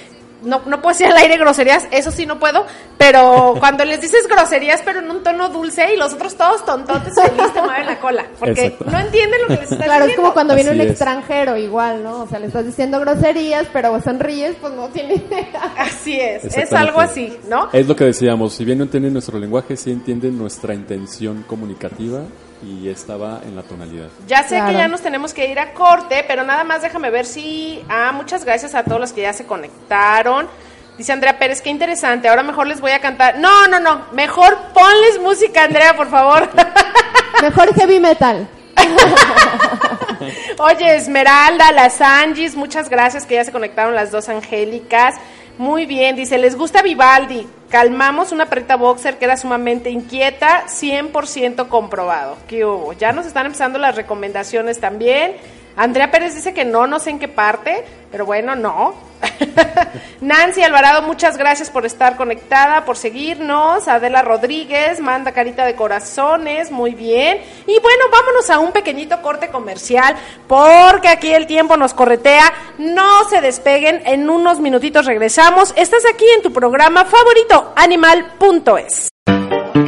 B: no, no puedo decir al aire groserías, eso sí no puedo, pero *laughs* cuando les dices groserías, pero en un tono dulce y los otros todos tontotes feliz te mueven la cola, porque
E: Exacto.
B: no entienden lo que les estás
C: Claro, es
B: diciendo.
C: como cuando viene
E: Así
C: un
E: es.
C: extranjero igual, ¿no? O sea, le estás diciendo groserías, pero sonríes, pues no tiene idea.
B: Así es, es algo así, ¿no?
E: Es lo que decíamos, si bien no entienden nuestro lenguaje, sí entienden nuestra intención comunicativa y esta va en la tonalidad.
B: Ya sé
C: Claro.
B: que ya nos tenemos que ir a corte, pero nada más déjame ver si... Ah, muchas gracias a todos los que ya se conectaron. Dice Andrea Pérez, qué interesante, ahora mejor les voy a cantar. No, no, no, mejor ponles música, Andrea, por favor. *laughs*
C: Mejor heavy metal. *laughs*
B: Oye, Esmeralda, las Angis, muchas gracias que ya se conectaron las dos angélicas. Muy bien, dice, ¿les gusta Vivaldi? Calmamos una perrita boxer que era sumamente inquieta, 100% comprobado. ¿Qué hubo? Ya nos están empezando las recomendaciones también. Andrea Pérez dice que no, no sé en qué parte, pero bueno, no. *laughs* Nancy Alvarado, muchas gracias por estar conectada, por seguirnos. Adela Rodríguez, manda carita de corazones, muy bien. Y bueno, vámonos a un pequeñito corte comercial, porque aquí el tiempo nos corretea. No se despeguen, en unos minutitos regresamos. Estás aquí en tu programa favorito, animal.es.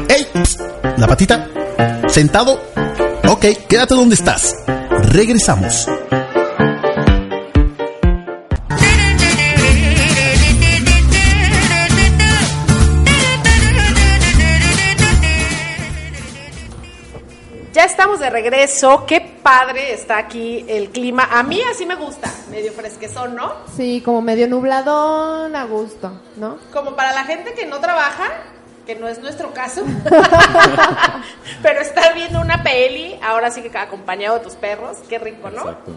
A: ¡Ey! ¿La patita? ¿Sentado? Ok, quédate donde estás. Regresamos.
B: Ya estamos de regreso. Qué padre está aquí el clima. A mí así me gusta, medio fresquezón, ¿no?
C: Sí, como medio nubladón, a gusto, ¿no?
B: Como para la gente que no trabaja, que no es nuestro caso, *laughs* pero estar viendo una peli, ahora sí que acompañado de tus perros, qué rico, ¿no?
E: Exacto.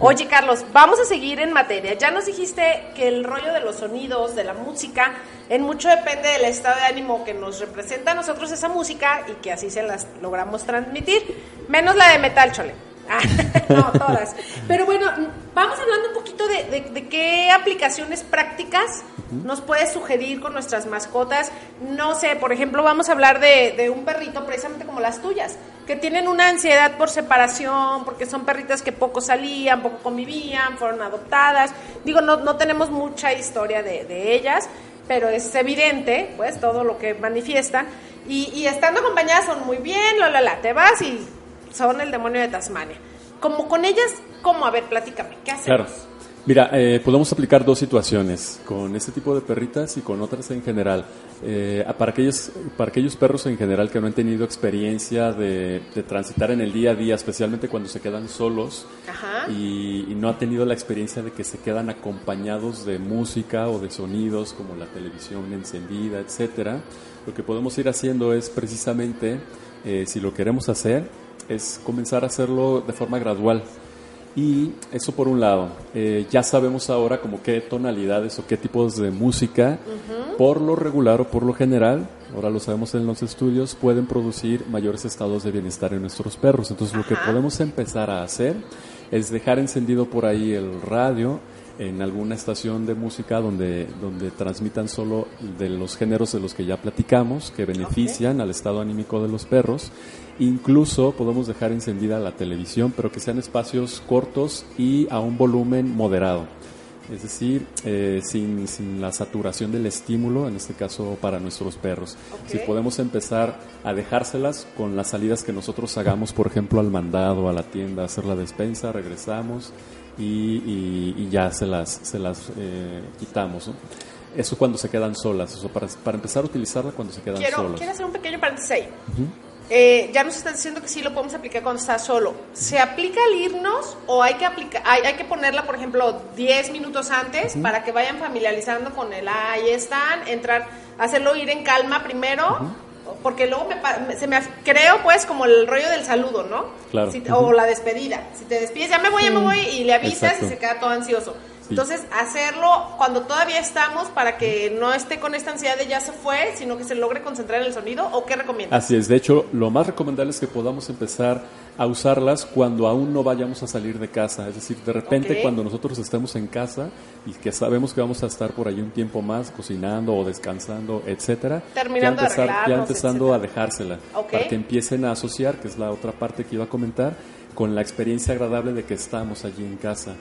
B: Oye, Carlos, vamos a seguir en materia. Ya nos dijiste que el rollo de los sonidos, de la música, en mucho depende del estado de ánimo que nos representa a nosotros esa música y que así se las logramos transmitir. Menos la de metal, chole. Ah, *laughs* no, todas. Pero bueno, vamos hablando un poquito de, de- de qué aplicaciones prácticas nos puedes sugerir con nuestras mascotas. No sé, por ejemplo, vamos a hablar de, de un perrito precisamente como las tuyas, que tienen una ansiedad por separación, porque son perritas que poco salían, poco convivían, fueron adoptadas. Digo, no, no tenemos mucha historia de, de ellas, pero es evidente, pues, todo lo que manifiestan. Y, y estando acompañadas son muy bien, la, la, la, te vas y son el demonio de Tasmania. Como con ellas, ¿cómo? A ver, platícame, ¿qué hacemos?
E: Claro. Mira, eh, podemos aplicar dos situaciones, con este tipo de perritas y con otras en general. Eh, para, aquellos, para aquellos perros en general que no han tenido experiencia de, de transitar en el día a día, especialmente cuando se quedan solos
B: Ajá.
E: y, y no han tenido la experiencia de que se quedan acompañados de música o de sonidos como la televisión encendida, etcétera, lo que podemos ir haciendo es precisamente, eh, si lo queremos hacer, es comenzar a hacerlo de forma gradual. Y eso por un lado. Eh, ya sabemos ahora como qué tonalidades o qué tipos de música, por lo regular o por lo general, ahora lo sabemos en los estudios, pueden producir mayores estados de bienestar en nuestros perros. Entonces lo que podemos empezar a hacer es dejar encendido por ahí el radio en alguna estación de música donde, donde transmitan solo de los géneros de los que ya platicamos, que benefician al estado anímico de los perros. Incluso podemos dejar encendida la televisión, pero que sean espacios cortos y a un volumen moderado. Es decir, eh, sin, sin, la saturación del estímulo, en este caso para nuestros perros. Si podemos empezar a dejárselas con las salidas que nosotros hagamos, por ejemplo, al mandado, a la tienda, a hacer la despensa, regresamos y, y, ya se las, se las eh, quitamos. Eso cuando se quedan solas, eso para, para empezar a utilizarla cuando se quedan
B: quiero,
E: solas.
B: Quiero hacer un pequeño paréntesis ahí. Eh, ya nos están diciendo que sí lo podemos aplicar cuando está solo. ¿Se aplica al irnos o hay que, aplicar, hay, hay que ponerla, por ejemplo, 10 minutos antes para que vayan familiarizando con el ahí están, entrar, hacerlo ir en calma primero? Porque luego me, se me creo pues como el rollo del saludo, ¿no?
E: Claro.
B: Si, o la despedida. Si te despides, ya me voy, ya me voy y le avisas y se queda todo ansioso. Entonces, hacerlo cuando todavía estamos para que no esté con esta ansiedad de ya se fue, sino que se logre concentrar en el sonido, ¿o qué recomiendas?
E: Así es, de hecho, lo más recomendable es que podamos empezar a usarlas cuando aún no vayamos a salir de casa, es decir, de repente cuando nosotros estemos en casa y que sabemos que vamos a estar por ahí un tiempo más cocinando o descansando, etcétera,
B: Terminando
E: ya, empezar- ya empezando a dejársela para que empiecen a asociar, que es la otra parte que iba a comentar, con la experiencia agradable de que estamos allí en casa.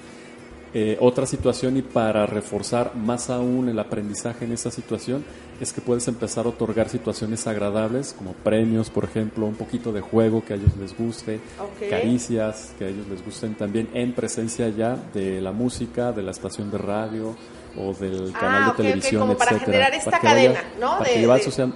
E: Eh, otra situación y para reforzar más aún el aprendizaje en esa situación es que puedes empezar a otorgar situaciones agradables como premios, por ejemplo, un poquito de juego que a ellos les guste, caricias que a ellos les gusten también en presencia ya de la música, de la estación de radio o del canal
B: Ah,
E: de
B: ok, ok,
E: televisión,
B: como para
E: etcétera,
B: generar esta
E: para vaya-
B: ¿no?
E: Para
B: De-
E: que,
B: de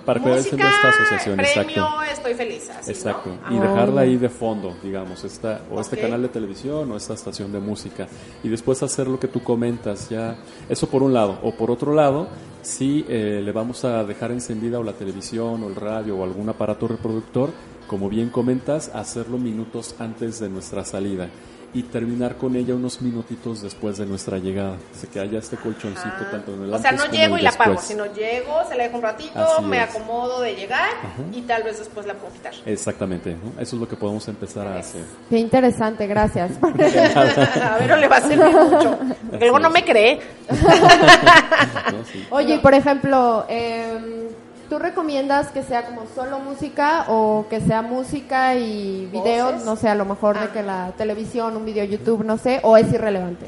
E: para que
B: música,
E: esta asociación,
B: premio,
E: exacto.
B: estoy feliz, así, ¿no?
E: Exacto.
B: Ah,
E: Y
C: Ah.
E: dejarla ahí de fondo, digamos, esta, o este canal de televisión o esta estación de música. Y después hacer lo que tú comentas, ya. Eso por un lado. O por otro lado, si eh, le vamos a dejar encendida o la televisión o el radio o algún aparato reproductor, como bien comentas, hacerlo minutos antes de nuestra salida. Y terminar con ella unos minutitos después de nuestra llegada. O sea, que haya este colchoncito tanto en el
B: O sea,
E: antes
B: no
E: como
B: llego y la apago,
E: después.
B: sino llego, se la dejo un ratito,
E: Así
B: me
E: es.
B: acomodo de llegar y tal vez después la puedo quitar.
E: Exactamente. ¿no? Eso es lo que podemos empezar a hacer.
C: Qué interesante, gracias. *laughs*
B: a ver, o le va a servir mucho. Porque luego no me cree. *laughs*
E: ¿no? Sí.
C: Oye, y por ejemplo, em, ¿tú recomiendas que sea como solo música o que sea música y videos?
B: Voces.
C: No sé, a lo mejor
B: Ah.
C: de que la televisión, un video YouTube, no sé, o es irrelevante.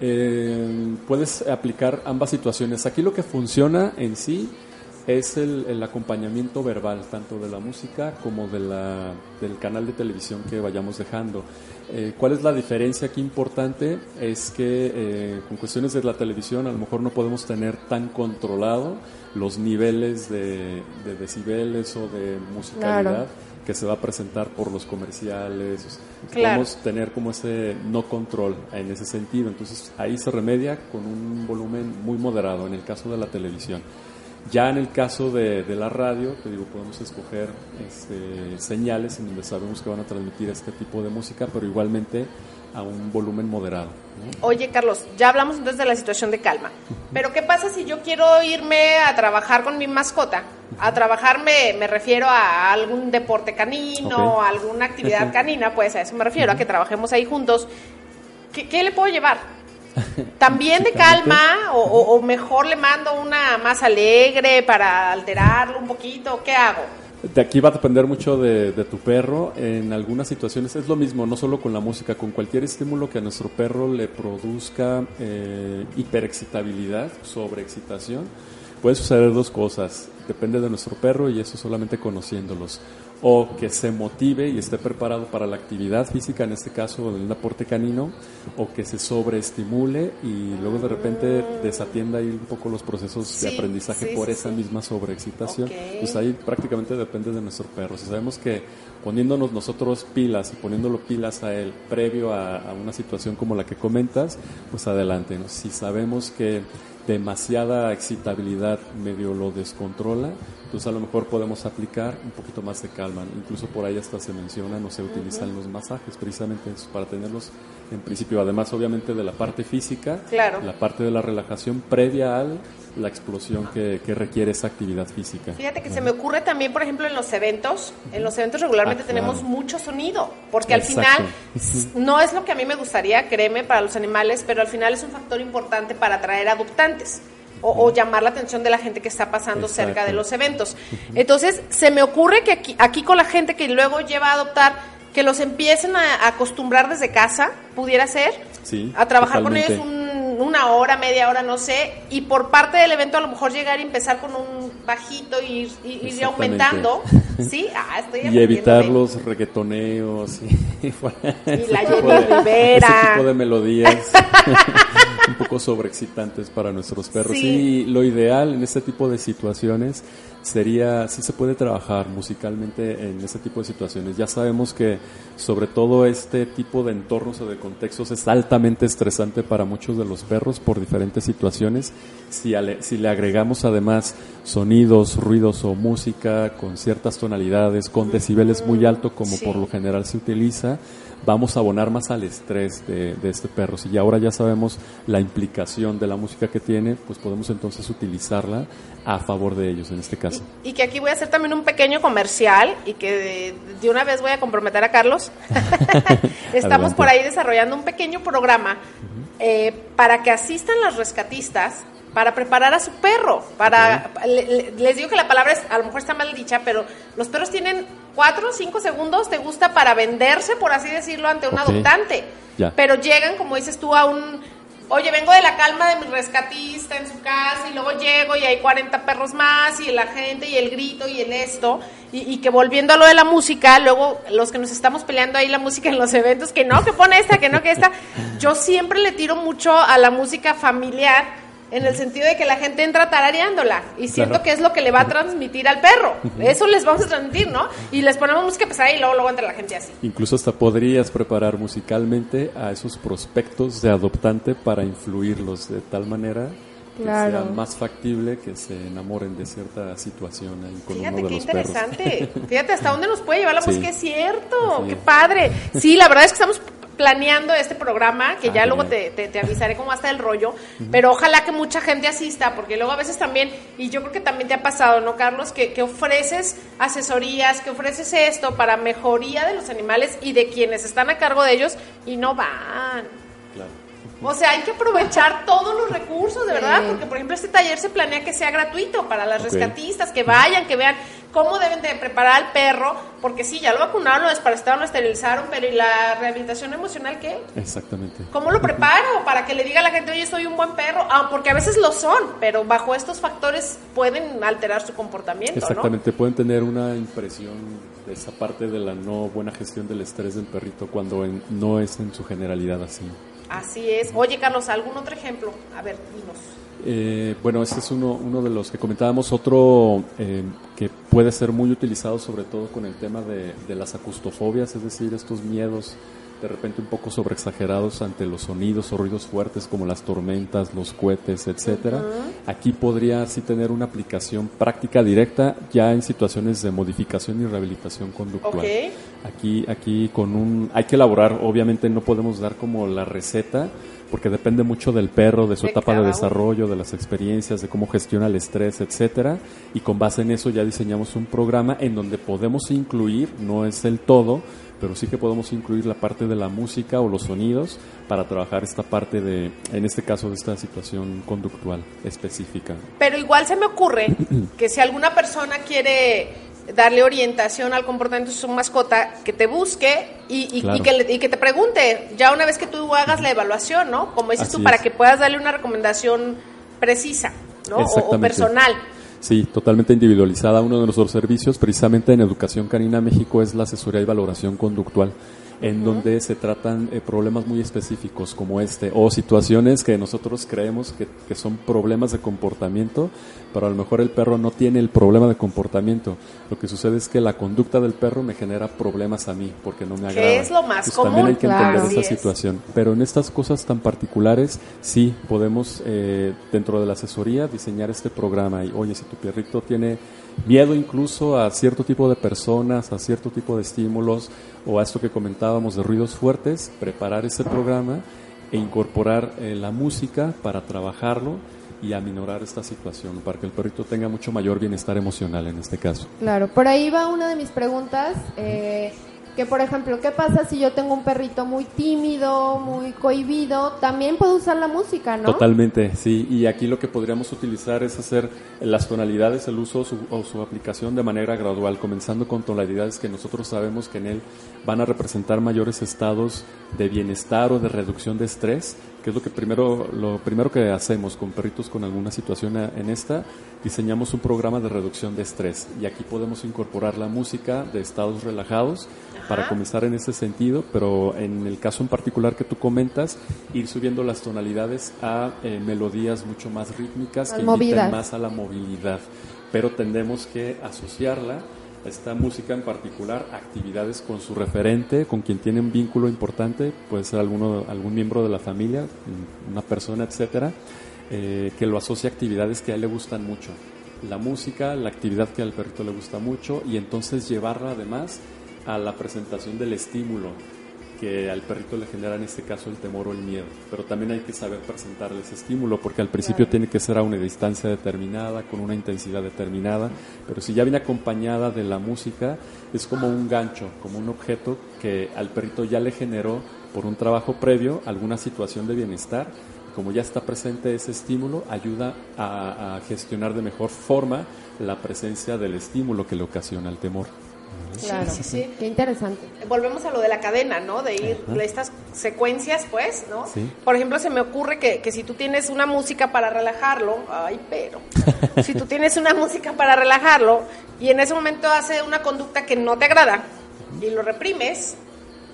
E: Eh, puedes aplicar ambas situaciones. Aquí lo que funciona en sí es el, el acompañamiento verbal, tanto de la música como de la, del canal de televisión que vayamos dejando. Eh, ¿Cuál es la diferencia aquí importante? Es que eh, con cuestiones de la televisión a lo mejor no podemos tener tan controlado los niveles de, de decibeles o de musicalidad
C: Claro.
E: que se va a presentar por los comerciales. O sea,
B: Claro.
E: Podemos tener como ese no control en ese sentido. Entonces ahí se remedia con un volumen muy moderado en el caso de la televisión. Ya en el caso de, de la radio, te digo, podemos escoger este, señales en donde sabemos que van a transmitir este tipo de música, pero igualmente a un volumen moderado. ¿no?
B: Oye, Carlos, ya hablamos entonces de la situación de calma. Pero ¿qué pasa si yo quiero irme a trabajar con mi mascota? A trabajar me, me refiero a algún deporte canino, a alguna actividad *laughs* canina, pues a eso me refiero, a que trabajemos ahí juntos. ¿Qué, qué le puedo llevar? *laughs* ¿También de calma o, o- o mejor le mando una más alegre para alterarlo un poquito? ¿Qué hago?
E: De aquí va a depender mucho de, tu perro. En algunas situaciones es lo mismo, no solo con la música, con cualquier estímulo que a nuestro perro le produzca eh, hiperexcitabilidad, sobreexcitación. Puede suceder dos cosas, depende de nuestro perro y eso solamente conociéndolos. O que se motive y esté preparado para la actividad física, en este caso en un aporte canino, o que se sobreestimule y luego de repente desatienda ahí un poco los procesos
B: Sí,
E: de aprendizaje
B: sí,
E: por
B: sí,
E: esa misma sobreexcitación.
B: Ok.
E: Pues ahí prácticamente depende de nuestro perro. Si sabemos que poniéndonos nosotros pilas y poniéndolo pilas a él previo a, a una situación como la que comentas, pues adelante. ¿no? Si sabemos que demasiada excitabilidad medio lo descontrola, Entonces a lo mejor podemos aplicar un poquito más de calma. Incluso por ahí hasta se menciona, no se utilizan los masajes precisamente para tenerlos en principio, además obviamente de la parte física,
B: Claro.
E: la parte de la relajación previa a la explosión que, que requiere esa actividad física.
B: Fíjate que se me ocurre también, por ejemplo, en los eventos. En los eventos regularmente
E: Ah, claro.
B: tenemos mucho sonido, porque al final no es lo que a mí me gustaría, créeme, para los animales, pero al final es un factor importante para atraer adoptantes. O, o llamar la atención de la gente que está pasando
E: Exacto.
B: cerca de los eventos. Entonces, se me ocurre que aquí, aquí con la gente que luego lleva a adoptar, que los empiecen a, a acostumbrar desde casa, pudiera ser,
E: Sí,
B: a trabajar
E: totalmente.
B: con ellos un- una hora, media hora, no sé, y por parte del evento a lo mejor llegar y empezar con un bajito y, ir- y ir aumentando, *laughs* ¿sí? Ah, estoy
E: y evitar los reggaetoneos y, *laughs*
B: la Jenny Rivera.
E: ese tipo de melodías *laughs* un poco sobreexcitantes para nuestros perros.
B: Sí.
E: Sí, lo ideal en este tipo de situaciones sería, sí se puede trabajar musicalmente en este tipo de situaciones. Ya sabemos que sobre todo este tipo de entornos o de contextos es altamente estresante para muchos de los perros por diferentes situaciones. Si, ale- si le agregamos además sonidos, ruidos o música con ciertas tonalidades, con decibeles muy alto como
B: Sí.
E: por lo general se utiliza, vamos a abonar más al estrés de, de este perro. Si ya ahora ya sabemos la implicación de la música que tiene, pues podemos entonces utilizarla a favor de ellos en este caso.
B: Y que aquí voy a hacer también un pequeño comercial y que de, de una vez voy a comprometer a Carlos. *laughs* *laughs* Estamos por ahí desarrollando un pequeño programa eh, para que asistan las rescatistas para preparar a su perro. Para le- le- Les digo que la palabra es, a lo mejor está mal dicha, pero los perros tienen cuatro o cinco segundos, te gusta para venderse, por así decirlo, ante un adoptante.
E: Ya.
B: Pero llegan, como dices tú, a un... Oye, vengo de la calma de mi rescatista en su casa y luego llego y hay 40 perros más y la gente y el grito y el esto. Y, y que volviendo a lo de la música, luego los que nos estamos peleando ahí la música en los eventos, que no, que pone esta, que no, que esta. Yo siempre le tiro mucho a la música familiar en el sentido de que la gente entra tarareándola y siento
E: Claro.
B: que es lo que le va a transmitir al perro. Eso les vamos a transmitir, ¿no? Y les ponemos música pesada y luego, luego entra la gente así.
E: Incluso hasta podrías preparar musicalmente a esos prospectos de adoptante para influirlos de tal manera que
C: Claro.
E: sea más factible que se enamoren de cierta situación ahí con
B: Fíjate
E: uno de
B: qué
E: los perros.
B: interesante. Fíjate hasta dónde nos puede llevar la *laughs*
E: Sí.
B: música, es cierto. Qué padre. Sí, la verdad es que estamos planeando este programa, que
E: Ah,
B: ya luego te, te- te avisaré cómo estar el rollo, pero ojalá que mucha gente asista, porque luego a veces también, y yo creo que también te ha pasado, ¿no, Carlos? Que, que ofreces asesorías, que ofreces esto para mejoría de los animales y de quienes están a cargo de ellos y no van. O sea, hay que aprovechar todos los recursos, de
C: Sí.
B: verdad, porque por ejemplo este taller se planea que sea gratuito para las rescatistas, que vayan, que vean cómo deben de preparar al perro, porque sí, ya lo vacunaron, lo desparasitaron, lo esterilizaron, pero ¿y la rehabilitación emocional qué?
E: Exactamente.
B: ¿Cómo lo preparo? Para que le diga a la gente, oye, soy un buen perro, ah, porque a veces lo son, pero bajo estos factores pueden alterar su comportamiento,
E: Exactamente, pueden tener una impresión de esa parte de la no buena gestión del estrés del perrito cuando en- no es en su generalidad así.
B: Así es. Oye, Carlos, ¿algún otro ejemplo? A ver, dinos.
E: Eh, bueno, este es uno, uno de los que comentábamos, otro eh, que puede ser muy utilizado sobre todo con el tema de las acustofobias, es decir, estos miedos de repente un poco sobreexagerados ante los sonidos o ruidos fuertes como las tormentas, los cohetes, etcétera. Aquí podría sí tener una aplicación práctica directa ya en situaciones de modificación y rehabilitación conductual. Aquí, aquí con un, hay que elaborar, obviamente no podemos dar como la receta, porque depende mucho del perro, de su
B: De
E: etapa de desarrollo, de las experiencias, de cómo gestiona el estrés, etcétera, y con base en eso ya diseñamos un programa en donde podemos incluir, no es el todo, pero sí que podemos incluir la parte de la música o los sonidos para trabajar esta parte de, en este caso, de esta situación conductual específica.
B: Pero igual se me ocurre que si alguna persona quiere darle orientación al comportamiento de su mascota, que te busque y, y-
E: Claro.
B: y que, le- y que te pregunte, ya una vez que tú hagas la evaluación, ¿no? Como dices
E: Así
B: tú, para
E: es.
B: que puedas darle una recomendación precisa, ¿no? O- personal.
E: Sí, totalmente individualizada. Uno de nuestros servicios, precisamente en Educación Canina México, es la asesoría y valoración conductual, en donde se tratan eh, problemas muy específicos como este, o situaciones que nosotros creemos que, que son problemas de comportamiento, pero a lo mejor el perro no tiene el problema de comportamiento. Lo que sucede es que la conducta del perro me genera problemas a mí, porque no me
B: Que
E: agrada.
B: es lo más común,
E: También hay que entender esa
B: es.
E: situación. Pero en estas cosas tan particulares, sí podemos, eh, dentro de la asesoría, diseñar este programa. Y, oye, si tu perrito tiene miedo incluso a cierto tipo de personas, a cierto tipo de estímulos o a esto que comentábamos de ruidos fuertes, preparar ese programa e incorporar eh, la música para trabajarlo y aminorar esta situación para que el perrito tenga mucho mayor bienestar emocional en este caso.
C: Claro, por ahí va una de mis preguntas. Eh, que por ejemplo, ¿qué pasa si yo tengo un perrito muy tímido, muy cohibido? También puedo usar la música, ¿no?
E: Totalmente, sí. Y aquí lo que podríamos utilizar es hacer las tonalidades, el uso o su aplicación de manera gradual, comenzando con tonalidades que nosotros sabemos que en él van a representar mayores estados de bienestar o de reducción de estrés que es lo que primero lo primero que hacemos con perritos con alguna situación en esta diseñamos un programa de reducción de estrés. Y aquí podemos incorporar la música de estados relajados para comenzar en ese sentido, pero en el caso en particular que tú comentas, ir subiendo las tonalidades a eh, melodías mucho más rítmicas que inviten más a la movilidad, pero tendemos que asociarla esta música en particular, actividades con su referente, con quien tiene un vínculo importante, puede ser alguno, algún miembro de la familia, una persona, etcétera, eh, que lo asocie a actividades que a él le gustan mucho. La música, la actividad que al perrito le gusta mucho y entonces llevarla además a la presentación del estímulo que al perrito le genera en este caso el temor o el miedo. Pero también hay que saber presentarle ese estímulo porque al principio tiene que ser a una distancia determinada, con una intensidad determinada, pero si ya viene acompañada de la música, es como un gancho, como un objeto que al perrito ya le generó por un trabajo previo alguna situación de bienestar. Como ya está presente ese estímulo, ayuda a, a gestionar de mejor forma la presencia del estímulo que le ocasiona el temor.
C: Claro. Sí, sí, Qué interesante.
B: Volvemos a lo de la cadena, ¿no? De ir estas secuencias, pues, ¿no? Por ejemplo, se me ocurre que, que, si tú tienes una música para relajarlo, ay, pero, *laughs* si tú tienes una música para relajarlo y en ese momento hace una conducta que no te agrada y lo reprimes,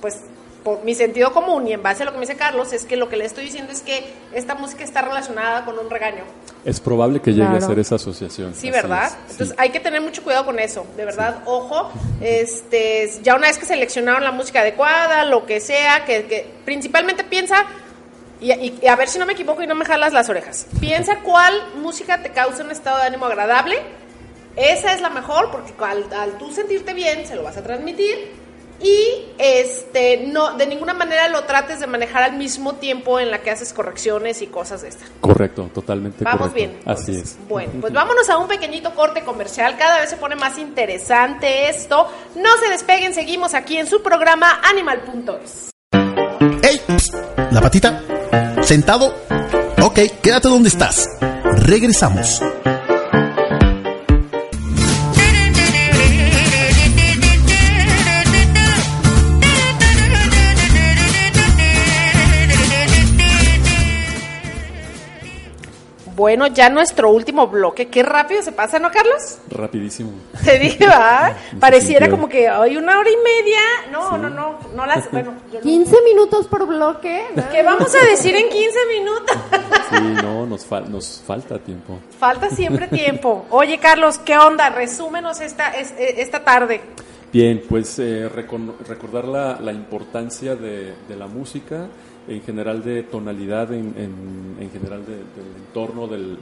B: pues por mi sentido común y en base a lo que me dice Carlos, es que lo que le estoy diciendo es que esta música está relacionada con un regaño.
E: Es probable que llegue a ser esa asociación.
B: Sí, ¿verdad? Entonces hay que tener mucho cuidado con eso, de verdad, ojo, este, ya una vez que seleccionaron la música adecuada, lo que sea, que, principalmente piensa, y, a ver si no me equivoco y no me jalas las orejas, piensa *laughs* cuál música te causa un estado de ánimo agradable, esa es la mejor porque al, al tú sentirte bien se lo vas a transmitir y este no de ninguna manera lo trates de manejar al mismo tiempo en la que haces correcciones y cosas de estas.
E: Correcto, totalmente
B: Vamos
E: bien.
B: Así es. Bueno, pues vámonos a un pequeñito corte comercial. Cada vez se pone más interesante esto. No se despeguen, seguimos aquí en su programa Animal.es.
A: ¡Ey! La patita. ¿Sentado? Ok, quédate donde estás. Regresamos.
B: Bueno, ya nuestro último bloque. Qué rápido se pasa, ¿no, Carlos?
E: Rapidísimo.
B: Te digo, *laughs* ¿ah? Pareciera como que hoy una hora y media. No, no, no, no las. *laughs* Bueno,
C: 15 minutos por bloque.
B: ¿Qué vamos a decir en 15 minutos? *laughs*
E: sí, no, nos, nos falta tiempo.
B: Falta siempre tiempo. Oye, Carlos, ¿qué onda? Resúmenos esta, eh, esta tarde.
E: Bien, pues eh, recordar la, la importancia de, de la música en general de tonalidad, en, en, general del entorno, del,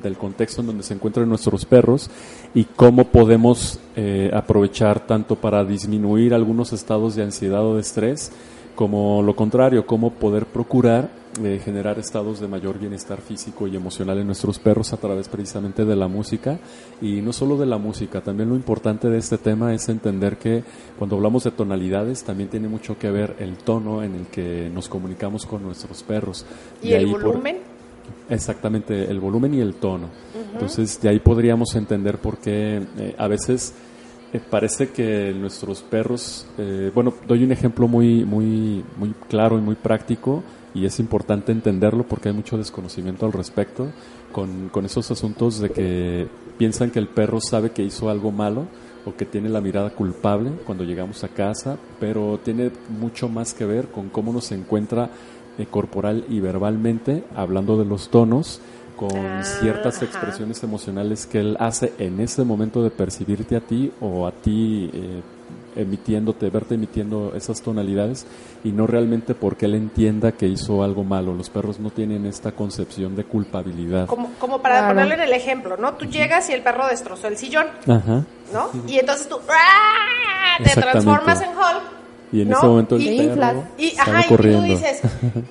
E: del, contexto en donde se encuentran nuestros perros y cómo podemos eh, aprovechar tanto para disminuir algunos estados de ansiedad o de estrés, como lo contrario, cómo poder procurar eh, generar estados de mayor bienestar físico y emocional en nuestros perros a través precisamente de la música y no solo de la música, también lo importante de este tema es entender que cuando hablamos de tonalidades también tiene mucho que ver el tono en el que nos comunicamos con nuestros perros.
B: ¿Y el volumen?
E: exactamente, el volumen y el tono. Entonces de ahí podríamos entender por qué eh, a veces eh, parece que nuestros perros, bueno, doy un ejemplo muy, muy, muy claro y muy práctico y es importante entenderlo porque hay mucho desconocimiento al respecto con, con, esos asuntos de que piensan que el perro sabe que hizo algo malo o que tiene la mirada culpable cuando llegamos a casa, pero tiene mucho más que ver con cómo nos encuentra eh, corporal y verbalmente, hablando de los tonos, con ah, ciertas expresiones emocionales que él hace en ese momento de percibirte a ti o a ti. Eh, emitiéndote, verte emitiendo esas tonalidades y no realmente porque él entienda que hizo algo malo. Los perros no tienen esta concepción de culpabilidad.
B: Como, como para
C: Claro.
B: en el ejemplo, ¿no? Tú llegas y el perro destrozó el sillón,
E: Ajá.
B: ¿no? Y entonces tú ¡ah! te transformas en Hulk.
E: Y en
B: ¿no?
E: ese momento el
B: Y-
E: perro
B: Y,
E: sale
B: ajá, y
E: corriendo.
B: tú dices,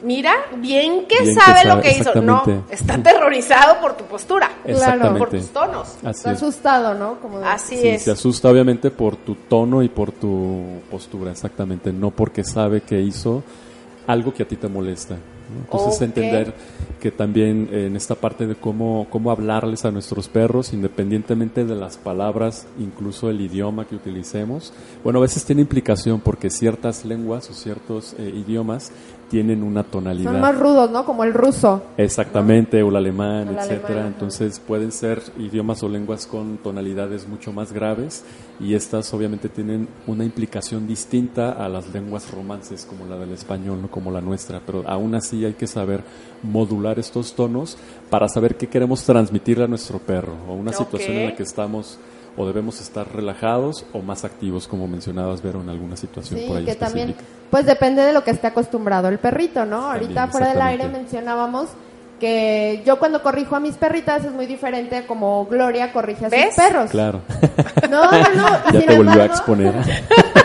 B: mira, bien que
E: Bien que
B: sabe lo que hizo. No, está aterrorizado por tu postura,
E: Exactamente.
B: por tus tonos.
E: Así
C: Está
E: es.
C: asustado, ¿no? Como de-
B: Así
E: Sí,
B: es.
E: se asusta obviamente por tu tono y por tu postura, exactamente, no porque sabe que hizo algo que a ti te molesta. Entonces entender que también en esta parte de cómo, cómo hablarles a nuestros perros, independientemente de las palabras, incluso el idioma que utilicemos, bueno, a veces tiene implicación porque ciertas lenguas o ciertos eh, idiomas tienen una tonalidad.
C: Son más rudos, ¿no? Como el ruso.
E: Exactamente, o el alemán,
C: El
E: etcétera.
C: alemán.
E: Entonces pueden ser idiomas o lenguas con tonalidades mucho más graves y estas obviamente tienen una implicación distinta a las lenguas romances como la del español, no como la nuestra, pero aún así hay que saber modular estos tonos para saber qué queremos transmitirle a nuestro perro o una situación en la que estamos o debemos estar relajados o más activos, como mencionabas, Vero, en alguna situación
C: Sí,
E: por ahí
C: que también,
E: específica.
C: pues depende de lo que esté acostumbrado el perrito, ¿no? Ahorita
E: También,
C: fuera del aire mencionábamos que yo cuando corrijo a mis perritas es muy diferente a como Gloria corrige a
B: ¿Ves?
C: sus perros.
E: Claro,
C: No, no, no. *laughs*
E: ya te volvió a exponer. *laughs*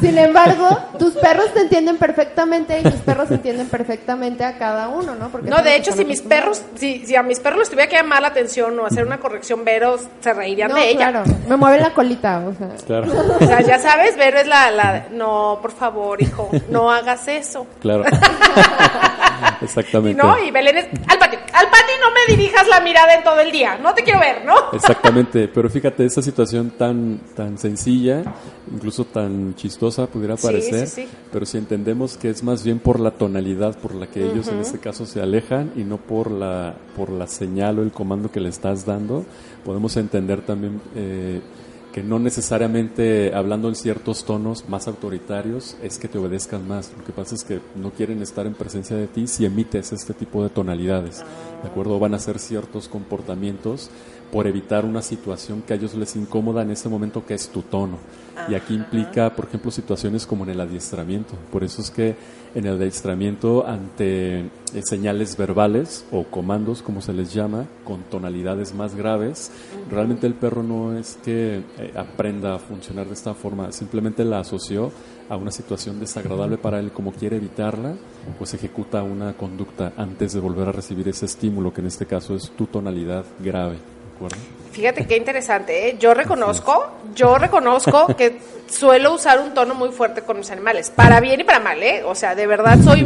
C: Sin embargo, tus perros te entienden perfectamente y mis perros entienden perfectamente a cada uno, ¿no? Porque
B: No, de hecho, si mis perros, si, si a mis perros les tuviera que llamar la atención o hacer una corrección, Vero se reirían
C: No,
B: de ella.
C: claro, me mueve la colita, o sea.
E: Claro.
B: O sea, ya sabes, Vero es la, la... No, por favor, hijo, no hagas eso.
E: Claro. *laughs*
B: Y
E: Exactamente.
B: no, y Belén es... Al patio, al patio no me dirijas la mirada en todo el día. No te quiero ver, ¿no? *laughs*
E: Exactamente, pero fíjate, esa situación tan, tan sencilla, incluso tan chistosa pudiera parecer,
B: sí, sí.
E: pero si entendemos que es más bien por la tonalidad por la que ellos en este caso se alejan y no por la, por la señal o el comando que le estás dando, podemos entender también eh, que no necesariamente hablando en ciertos tonos más autoritarios es que te obedezcan más. Lo que pasa es que no quieren estar en presencia de ti si emites este tipo de tonalidades. ¿De acuerdo? Van a hacer ciertos comportamientos por evitar una situación que a ellos les incomoda en ese momento que es tu tono. Y aquí implica, por ejemplo, situaciones como en el adiestramiento. Por eso es que en el adiestramiento ante eh, señales verbales o comandos, como se les llama, con tonalidades más graves, realmente el perro no es que eh, aprenda a funcionar de esta forma, simplemente la asoció a una situación desagradable para él, como quiere evitarla, pues ejecuta una conducta antes de volver a recibir ese estímulo, que en este caso es tu tonalidad grave.
B: Fíjate qué interesante, ¿eh? Yo reconozco, yo reconozco que suelo usar un tono muy fuerte con mis animales, para bien y para mal, ¿eh? O sea, de verdad soy,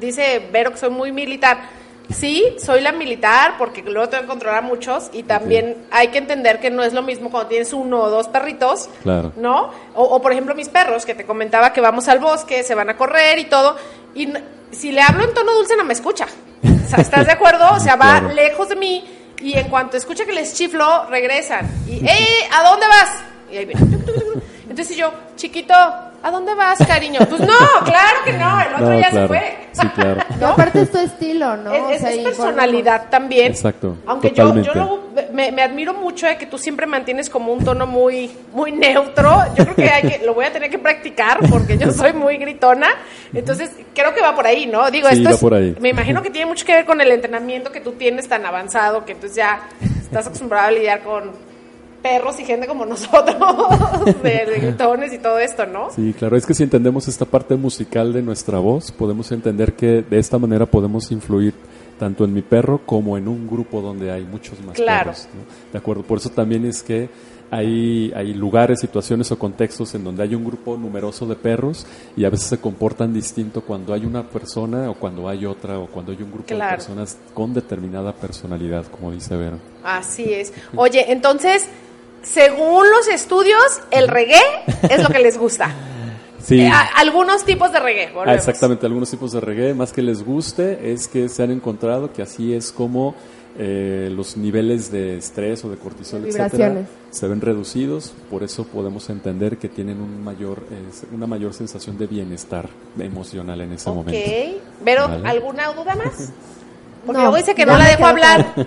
B: dice Vero que soy muy militar. Sí, soy la militar porque luego tengo que controlar a muchos y también hay que entender que no es lo mismo cuando tienes uno o dos perritos,
E: Claro.
B: ¿no? O, o, por ejemplo mis perros, que te comentaba que vamos al bosque, se van a correr y todo, y si le hablo en tono dulce no me escucha. O sea, ¿estás de acuerdo? O sea, va
E: Claro.
B: lejos de mí y en cuanto escucha que les chiflo, regresan. Y, ¡eh! ¿A dónde vas? Y ahí viene. Entonces yo, chiquito, ¿a dónde vas, cariño? Pues no, claro que no, el otro
E: No,
B: ya
E: claro.
B: se fue.
E: Sí, claro. *laughs*
C: Y aparte es tu estilo, ¿no?
B: Es,
C: O
B: es-
C: sea,
B: es
C: y
B: personalidad también.
E: Exacto,
B: Aunque yo,
E: totalmente.
B: yo luego me, me admiro mucho de que tú siempre mantienes como un tono muy, muy neutro. Yo creo que, hay que lo voy a tener que practicar porque yo soy muy gritona. Entonces, creo que va por ahí, ¿no? Digo,
E: Sí,
B: esto
E: va
B: es-
E: por ahí.
B: me imagino que tiene mucho que ver con el entrenamiento que tú tienes tan avanzado que entonces ya estás acostumbrado a lidiar con perros y gente como *laughs* nosotros, de, de *laughs* gritones y todo esto, ¿no?
E: Sí, claro, es que si entendemos esta parte musical de nuestra voz, podemos entender que de esta manera podemos influir tanto en mi perro como en un grupo donde hay muchos más
B: Claro.
E: perros. ¿no? De acuerdo, por eso también es que hay, hay lugares, situaciones o contextos en donde hay un grupo numeroso de perros y a veces se comportan distinto cuando hay una persona o cuando hay otra o cuando hay un grupo
B: Claro.
E: de personas con determinada personalidad, como dice Vero.
B: Así es. Oye, entonces, según los estudios, el reggae es lo que les gusta. *laughs*
E: Sí.
B: Eh, a- algunos tipos de reggae.
E: Ah, exactamente, algunos tipos de reggae, más que les guste, es que se han encontrado que así es como eh, los niveles de estrés o de cortisol, etcétera, se ven reducidos, por eso podemos entender que tienen un mayor, eh, una mayor sensación de bienestar emocional en ese
B: Ok.
E: momento.
B: Pero,
E: Vale.
B: ¿alguna duda más? *laughs* Porque
C: No,
B: luego dice que no la dejo hablar. *laughs*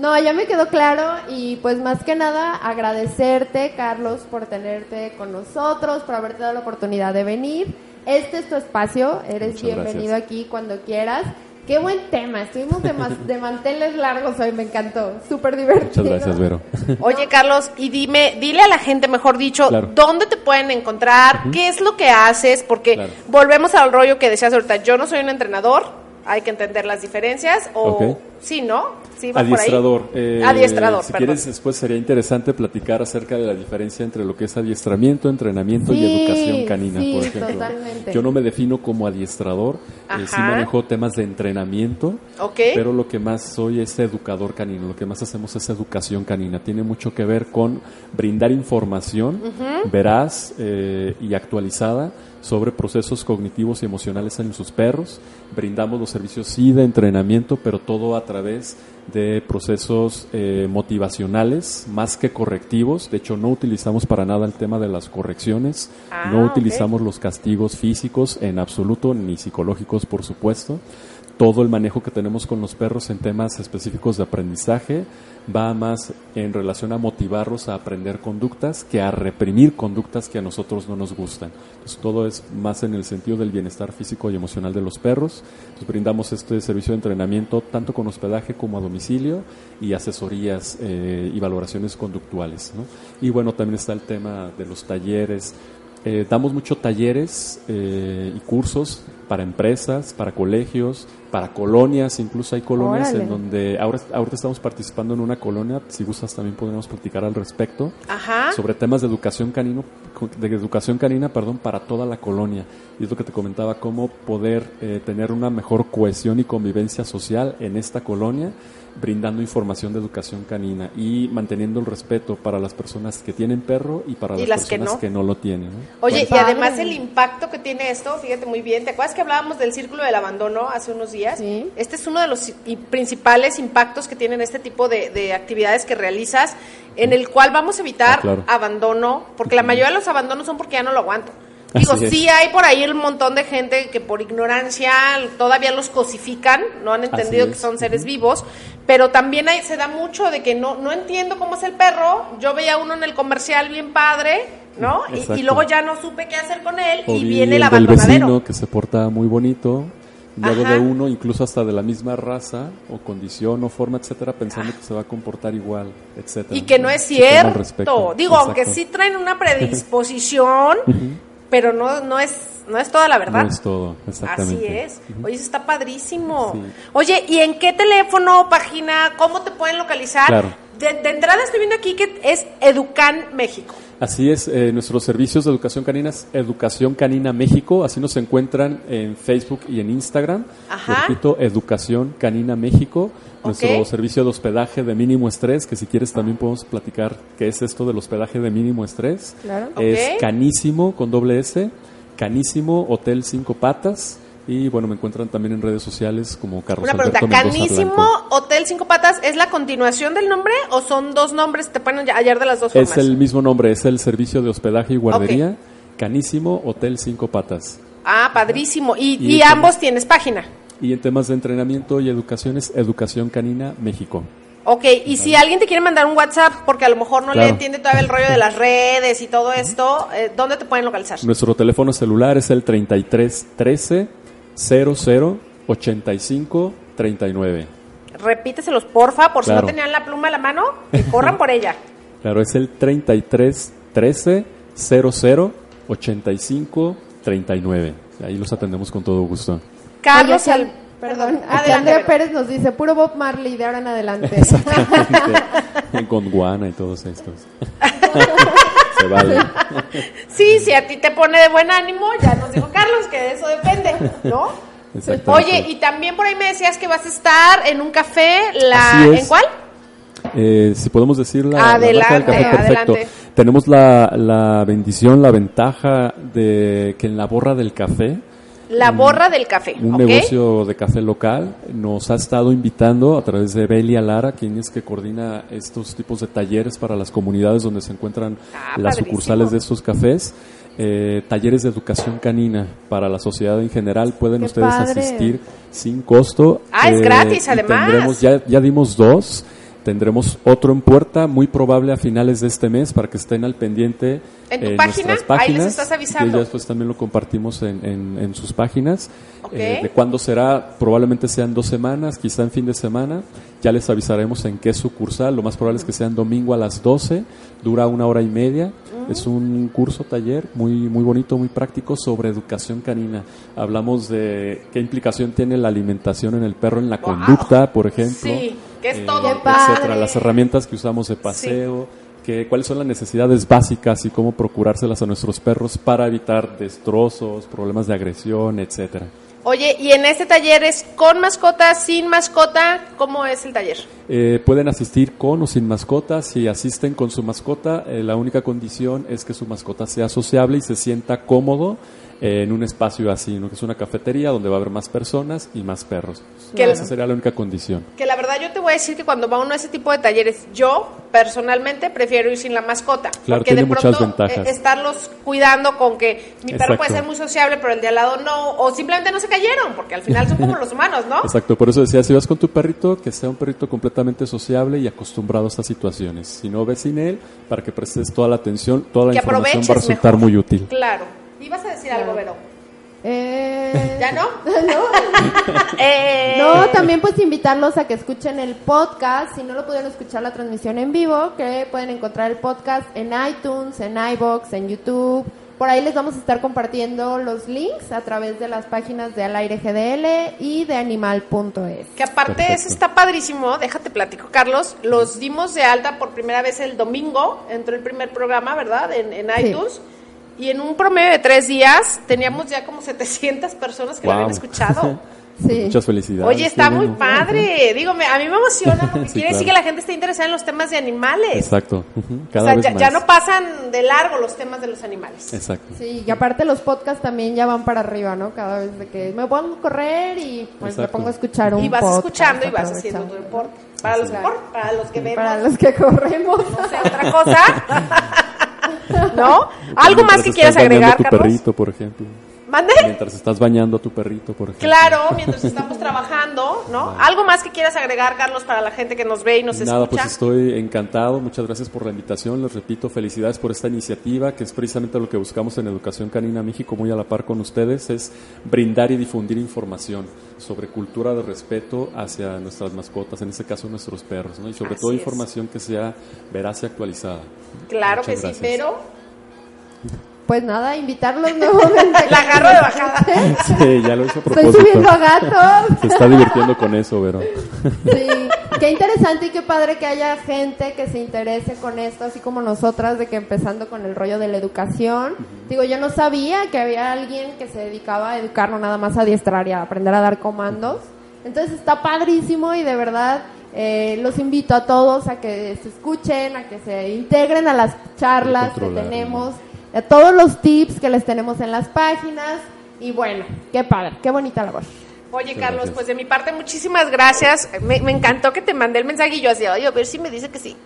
C: No, ya me quedó claro y pues más que nada agradecerte, Carlos, por tenerte con nosotros, por haberte dado la oportunidad de venir. Este es tu espacio, eres
E: Muchas
C: bienvenido
E: gracias.
C: aquí cuando quieras. Qué buen tema, estuvimos de, mas- de manteles largos hoy, me encantó, súper divertido.
E: Muchas gracias, Vero. *laughs*
B: Oye, Carlos, y dime, dile a la gente, mejor dicho,
E: Claro.
B: dónde te pueden encontrar, qué es lo que haces, porque
E: Claro.
B: volvemos al rollo que decías ahorita, yo no soy un entrenador, hay que entender las diferencias, o
E: Ok.
B: sí, ¿no? Sí, va por ahí.
E: Adiestrador. eh,
B: Adiestrador,
E: Si
B: perdón.
E: quieres, después sería interesante platicar acerca de la diferencia entre lo que es adiestramiento, entrenamiento
C: Sí,
E: y educación canina,
C: sí,
E: por ejemplo.
C: totalmente.
E: Yo no me defino como adiestrador, eh, sí manejo temas de entrenamiento,
B: Ok.
E: pero lo que más soy es educador canino, lo que más hacemos es educación canina. Tiene mucho que ver con brindar información veraz eh, y actualizada sobre procesos cognitivos y emocionales en sus perros. Brindamos los servicios sí de entrenamiento, pero todo a través de procesos eh, motivacionales más que correctivos. De hecho, no utilizamos para nada el tema de las correcciones,
B: Ah,
E: no utilizamos los castigos físicos en absoluto, ni psicológicos, por supuesto. Todo el manejo que tenemos con los perros en temas específicos de aprendizaje va más en relación a motivarlos a aprender conductas que a reprimir conductas que a nosotros no nos gustan. Entonces, todo es más en el sentido del bienestar físico y emocional de los perros. Entonces, brindamos este servicio de entrenamiento tanto con hospedaje como a domicilio y asesorías eh, y valoraciones conductuales. Y bueno, también está el tema de los talleres. Eh, damos muchos talleres eh, y cursos para empresas, para colegios, para colonias, incluso hay colonias
C: Órale.
E: en donde ahora ahorita estamos participando en una colonia, si gustas también podemos platicar al respecto
B: Ajá.
E: sobre temas de educación canino de educación canina, perdón, para toda la colonia. Y es lo que te comentaba cómo poder eh, tener una mejor cohesión y convivencia social en esta colonia brindando información de educación canina y manteniendo el respeto para las personas que tienen perro y para
B: Y
E: las,
B: las que
E: personas
B: no.
E: que no lo tienen. ¿no?
B: Oye, y
C: Padre.
B: además el impacto que tiene esto, fíjate muy bien, ¿te acuerdas que hablábamos del círculo del abandono hace unos días?
C: Sí.
B: Este es uno de los principales impactos que tienen este tipo de, de actividades que realizas, en el cual vamos a evitar
E: Ah, claro.
B: abandono, porque la mayoría de los abandonos son porque ya no lo aguanto. Digo, sí hay por ahí un montón de gente que por ignorancia todavía los cosifican, no han entendido que son seres vivos, pero también hay, se da mucho de que no, no entiendo cómo es el perro, yo veía uno en el comercial bien padre, ¿no? Y- luego ya no supe qué hacer con él
E: O
B: y
E: vi
B: viene el
E: del
B: abandonadero.
E: vecino que se porta muy bonito, luego
B: Ajá.
E: de uno, incluso hasta de la misma raza o condición o forma, etcétera, pensando que se va a comportar igual, etcétera.
B: Y que no es cierto. Digo, aunque sí traen una *laughs* predisposición, pero no, no es no es toda la verdad.
E: No es todo, exactamente.
B: Así es. Oye, eso está padrísimo.
E: Sí.
B: Oye, ¿y en qué teléfono, página, cómo te pueden localizar?
E: Claro.
B: De, de entrada estoy viendo aquí que es Educan México.
E: Así es, eh, nuestros servicios de educación canina es Educación Canina México, así nos encuentran en Facebook y en Instagram.
B: Ajá.
E: Repito, Educación Canina México, nuestro servicio de hospedaje de mínimo estrés, que si quieres también podemos platicar qué es esto del hospedaje de mínimo estrés.
C: Claro.
E: Es. Canísimo con doble S, Canísimo Hotel Cinco Patas. Y bueno, me encuentran también en redes sociales como Carlos
B: Una pregunta,
E: Alberto
B: ¿Canísimo. Hotel Cinco Patas es la continuación del nombre o son dos nombres? Te ponen ya- ayer de las dos formas.
E: Es el mismo nombre, es el servicio de hospedaje y guardería. Canísimo Hotel Cinco Patas.
B: Ah, padrísimo. Y,
E: Y
B: ambos tienes página.
E: Y en temas de entrenamiento y educación es Educación Canina México.
B: Ok, y si alguien te quiere mandar un WhatsApp porque a lo mejor no le entiende todavía el rollo de las redes y todo esto, eh, ¿dónde te pueden localizar?
E: Nuestro teléfono celular es el 33 13 00 85 39.
B: Repíteselos, porfa, por si
E: Claro.
B: no tenían la pluma a la mano, que corran por ella. *laughs*
E: Claro, es el 33 13 00 85 39. Ahí los atendemos con todo gusto.
B: Carlos,
C: Oye, perdón,
B: adelante.
C: Andrea. Pérez nos dice, puro Bob Marley de ahora en adelante. *laughs*
E: Exactamente. *laughs* con Guana y todos estos. Se vale. *laughs*
B: Sí, si a ti te pone de buen ánimo, ya nos dijo Carlos que de eso depende, ¿no? Oye, y también por ahí me decías que vas a estar en un café, la. ¿en cuál?
E: Eh, si podemos decir la, la marca del
B: Adelante,
E: café, perfecto.
B: adelante.
E: Tenemos la, la bendición, la ventaja de que en la borra del café,
B: La borra del café,
E: un negocio de café local, nos ha estado invitando a través de Belia Lara, quien es que coordina estos tipos de talleres para las comunidades donde se encuentran
B: Ah,
E: las
B: padrísimo.
E: sucursales de estos cafés. eh, talleres de educación canina para la sociedad en general. Pueden
C: Qué
E: ustedes
C: padre.
E: asistir sin costo.
B: Ah, es
E: Eh,
B: gratis, además.
E: ya dimos dos. Tendremos otro en puerta, muy probable a finales de este mes, para que estén al pendiente
B: ¿En tu
E: en
B: página?
E: nuestras
B: Ahí les
E: páginas.
B: estás avisando.
E: Ya después también lo compartimos en, en- en sus páginas.
B: Ok.
E: Eh, de cuándo será, probablemente sean dos semanas, quizá en fin de semana. Ya les avisaremos en qué sucursal. Lo más probable es que sean domingo a las 12. Dura una hora y media.
B: Mm.
E: Es un curso taller muy, muy bonito, muy práctico sobre educación canina. Hablamos de qué implicación tiene la alimentación en el perro en la
B: Wow.
E: conducta, por ejemplo.
B: Sí, que es
E: Eh,
B: todo.
E: Etcétera. Las herramientas que usamos de paseo, que, cuáles son las necesidades básicas y cómo procurárselas a nuestros perros para evitar destrozos, problemas de agresión, etcétera.
B: Oye, y en este taller es con mascota, sin mascota, ¿cómo es el taller?
E: Eh, pueden asistir con o sin mascota. Si asisten con su mascota, eh, la única condición es que su mascota sea sociable y se sienta cómodo en un espacio así, ¿no? que es una cafetería donde va a haber más personas y más perros.
B: Que-
E: Esa sería la única condición.
B: Que la verdad yo te voy a decir que cuando va uno a ese tipo de talleres, yo personalmente prefiero ir sin la mascota.
E: Claro,
B: porque
E: tiene
B: de
E: muchas
B: pronto
E: ventajas.
B: eh, estarlos cuidando con que mi perro
E: Exacto.
B: puede ser muy sociable, pero el de al lado no, o simplemente no se cayeron, porque al final son como los humanos, ¿no? *laughs*
E: Exacto, por eso decía, si vas con tu perrito, que sea un perrito completamente sociable y acostumbrado a estas situaciones. Si no ves sin él, para que prestes toda la atención, toda la
B: que
E: información va a resultar
B: mejor.
E: muy útil.
B: Claro. ¿Ibas a decir algo, Vero?
C: Eh,
B: ¿Ya no? *laughs*
C: no. *laughs*
B: Eh,
C: No, también pues invitarlos a que escuchen el podcast, si no lo pudieron escuchar la transmisión en vivo, que pueden encontrar el podcast en iTunes, en iBox, en YouTube. Por ahí les vamos a estar compartiendo los links a través de las páginas de Al Aire GDL y de animal.es.
B: Que aparte
E: Perfecto.
B: eso está padrísimo, déjate platico, Carlos, los dimos de alta por primera vez el domingo, entró el primer programa, ¿verdad? En, en
C: Sí.
B: Y en un promedio de tres días teníamos ya como 700 personas que lo habían
E: Wow.
B: escuchado. *laughs*
C: Sí.
E: Muchas felicidades.
B: Oye, está muy padre. Digo, me- a mí me emociona porque *laughs*
E: Sí,
B: quiere decir que la gente está interesada en los temas de animales.
E: Exacto, ujú,
B: O
E: cada
B: sea,
E: vez
B: ya,
E: más.
B: ya no pasan de largo los temas de los animales.
E: Exacto.
C: Sí, y aparte los podcasts también ya van para arriba, ¿no? Cada vez de que me pongo a correr y pues me pongo a escuchar un
B: Y vas
C: podcast,
B: escuchando y vas haciendo tu deporte. Para los,
C: Claro.
B: por- para los que vemos,
C: Para los que corremos.
B: no sé, otra cosa. *laughs* ¿No? ¿Algo más que quieras agregar,
E: a tu
B: Carlos?
E: perrito, por ejemplo.
B: ¿Mande?
E: Mientras estás bañando a tu perrito, por ejemplo.
B: Claro, mientras estamos trabajando, ¿no? ¿Algo más que quieras agregar, Carlos, para la gente que nos ve y nos
E: Nada,
B: escucha?
E: pues estoy encantado. Muchas gracias por la invitación. Les repito, felicidades por esta iniciativa, que es precisamente lo que buscamos en Educación Canina México, muy a la par con ustedes, es brindar y difundir información sobre cultura de respeto hacia nuestras mascotas, en este caso nuestros perros, ¿no? Y sobre
B: Así
E: todo
B: es.
E: información que sea veraz y actualizada.
B: Claro
E: Muchas
B: que sí, pero
C: Pues nada, invitarlos *laughs* nuevamente.
B: la agarro de bajada. *laughs*
E: Sí, ya lo hizo a
C: Estoy
E: propósito.
C: subiendo a gatos.
E: Se está divirtiendo con eso, Vero.
C: Sí, qué interesante y qué padre que haya gente que se interese con esto, así como nosotras, de que empezando con el rollo de la educación. Digo, yo no sabía que había alguien que se dedicaba a educar, no nada más a adiestrar y a aprender a dar comandos. Entonces está padrísimo y de verdad eh, los invito a todos a que se escuchen, a que se integren a las charlas que tenemos, a todos los tips que les tenemos en las páginas. Y bueno, qué padre, qué bonita labor.
B: Oye, Carlos,
E: gracias.
B: pues de mi parte, muchísimas gracias. Me, me encantó que te mandé el mensaje y yo así, oye, a ver si me dice que sí.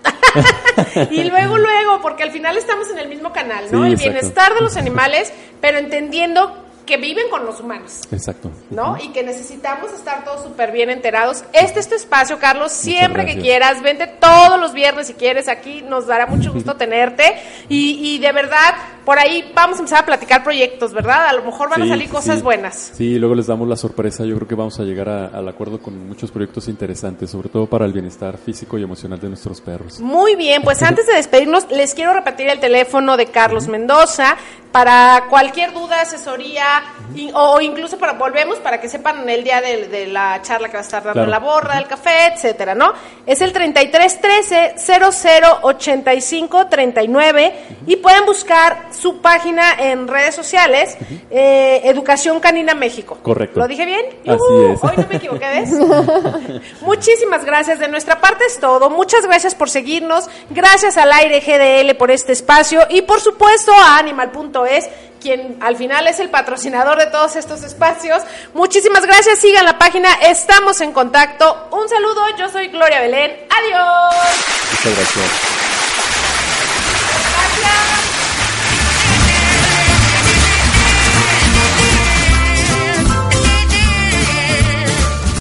B: *laughs* y luego, luego, porque al final estamos en el mismo canal, ¿no?
E: Sí,
B: el
E: exacto.
B: bienestar de los animales, pero entendiendo que viven con los humanos.
E: Exacto.
B: ¿no? Y que necesitamos estar todos súper bien enterados. Este es tu espacio, Carlos. Siempre que quieras, vente todos los viernes si quieres aquí. Nos dará mucho gusto tenerte. Y, y de verdad, por ahí vamos a empezar a platicar proyectos, ¿verdad? A lo mejor van a salir cosas
E: sí.
B: buenas.
E: Sí, luego les damos la sorpresa. Yo creo que vamos a llegar a- al acuerdo con muchos proyectos interesantes, sobre todo para el bienestar físico y emocional de nuestros perros.
B: Muy bien, pues *laughs* antes de despedirnos, les quiero repetir el teléfono de Carlos Mendoza para cualquier duda, asesoría, y- o incluso para volvemos para que sepan el día de, de la charla que va a estar dando
E: Claro.
B: la borra, el café, etcétera, ¿no? Es el 3313 0085 39 y pueden buscar su página en redes sociales, eh, Educación Canina México.
E: Correcto.
B: ¿Lo dije bien?
E: Así
B: Yujú,
E: es.
B: Hoy no me equivoqué, ¿ves? *laughs* Muchísimas gracias. De nuestra parte es todo. Muchas gracias por seguirnos. Gracias al aire GDL por este espacio y por supuesto a Animal.es, quien al final es el patrocinador de todos estos espacios. Muchísimas gracias, sigan la página, estamos en contacto. Un saludo, yo soy Gloria Belén, adiós.
E: Muchas gracias. Gracias.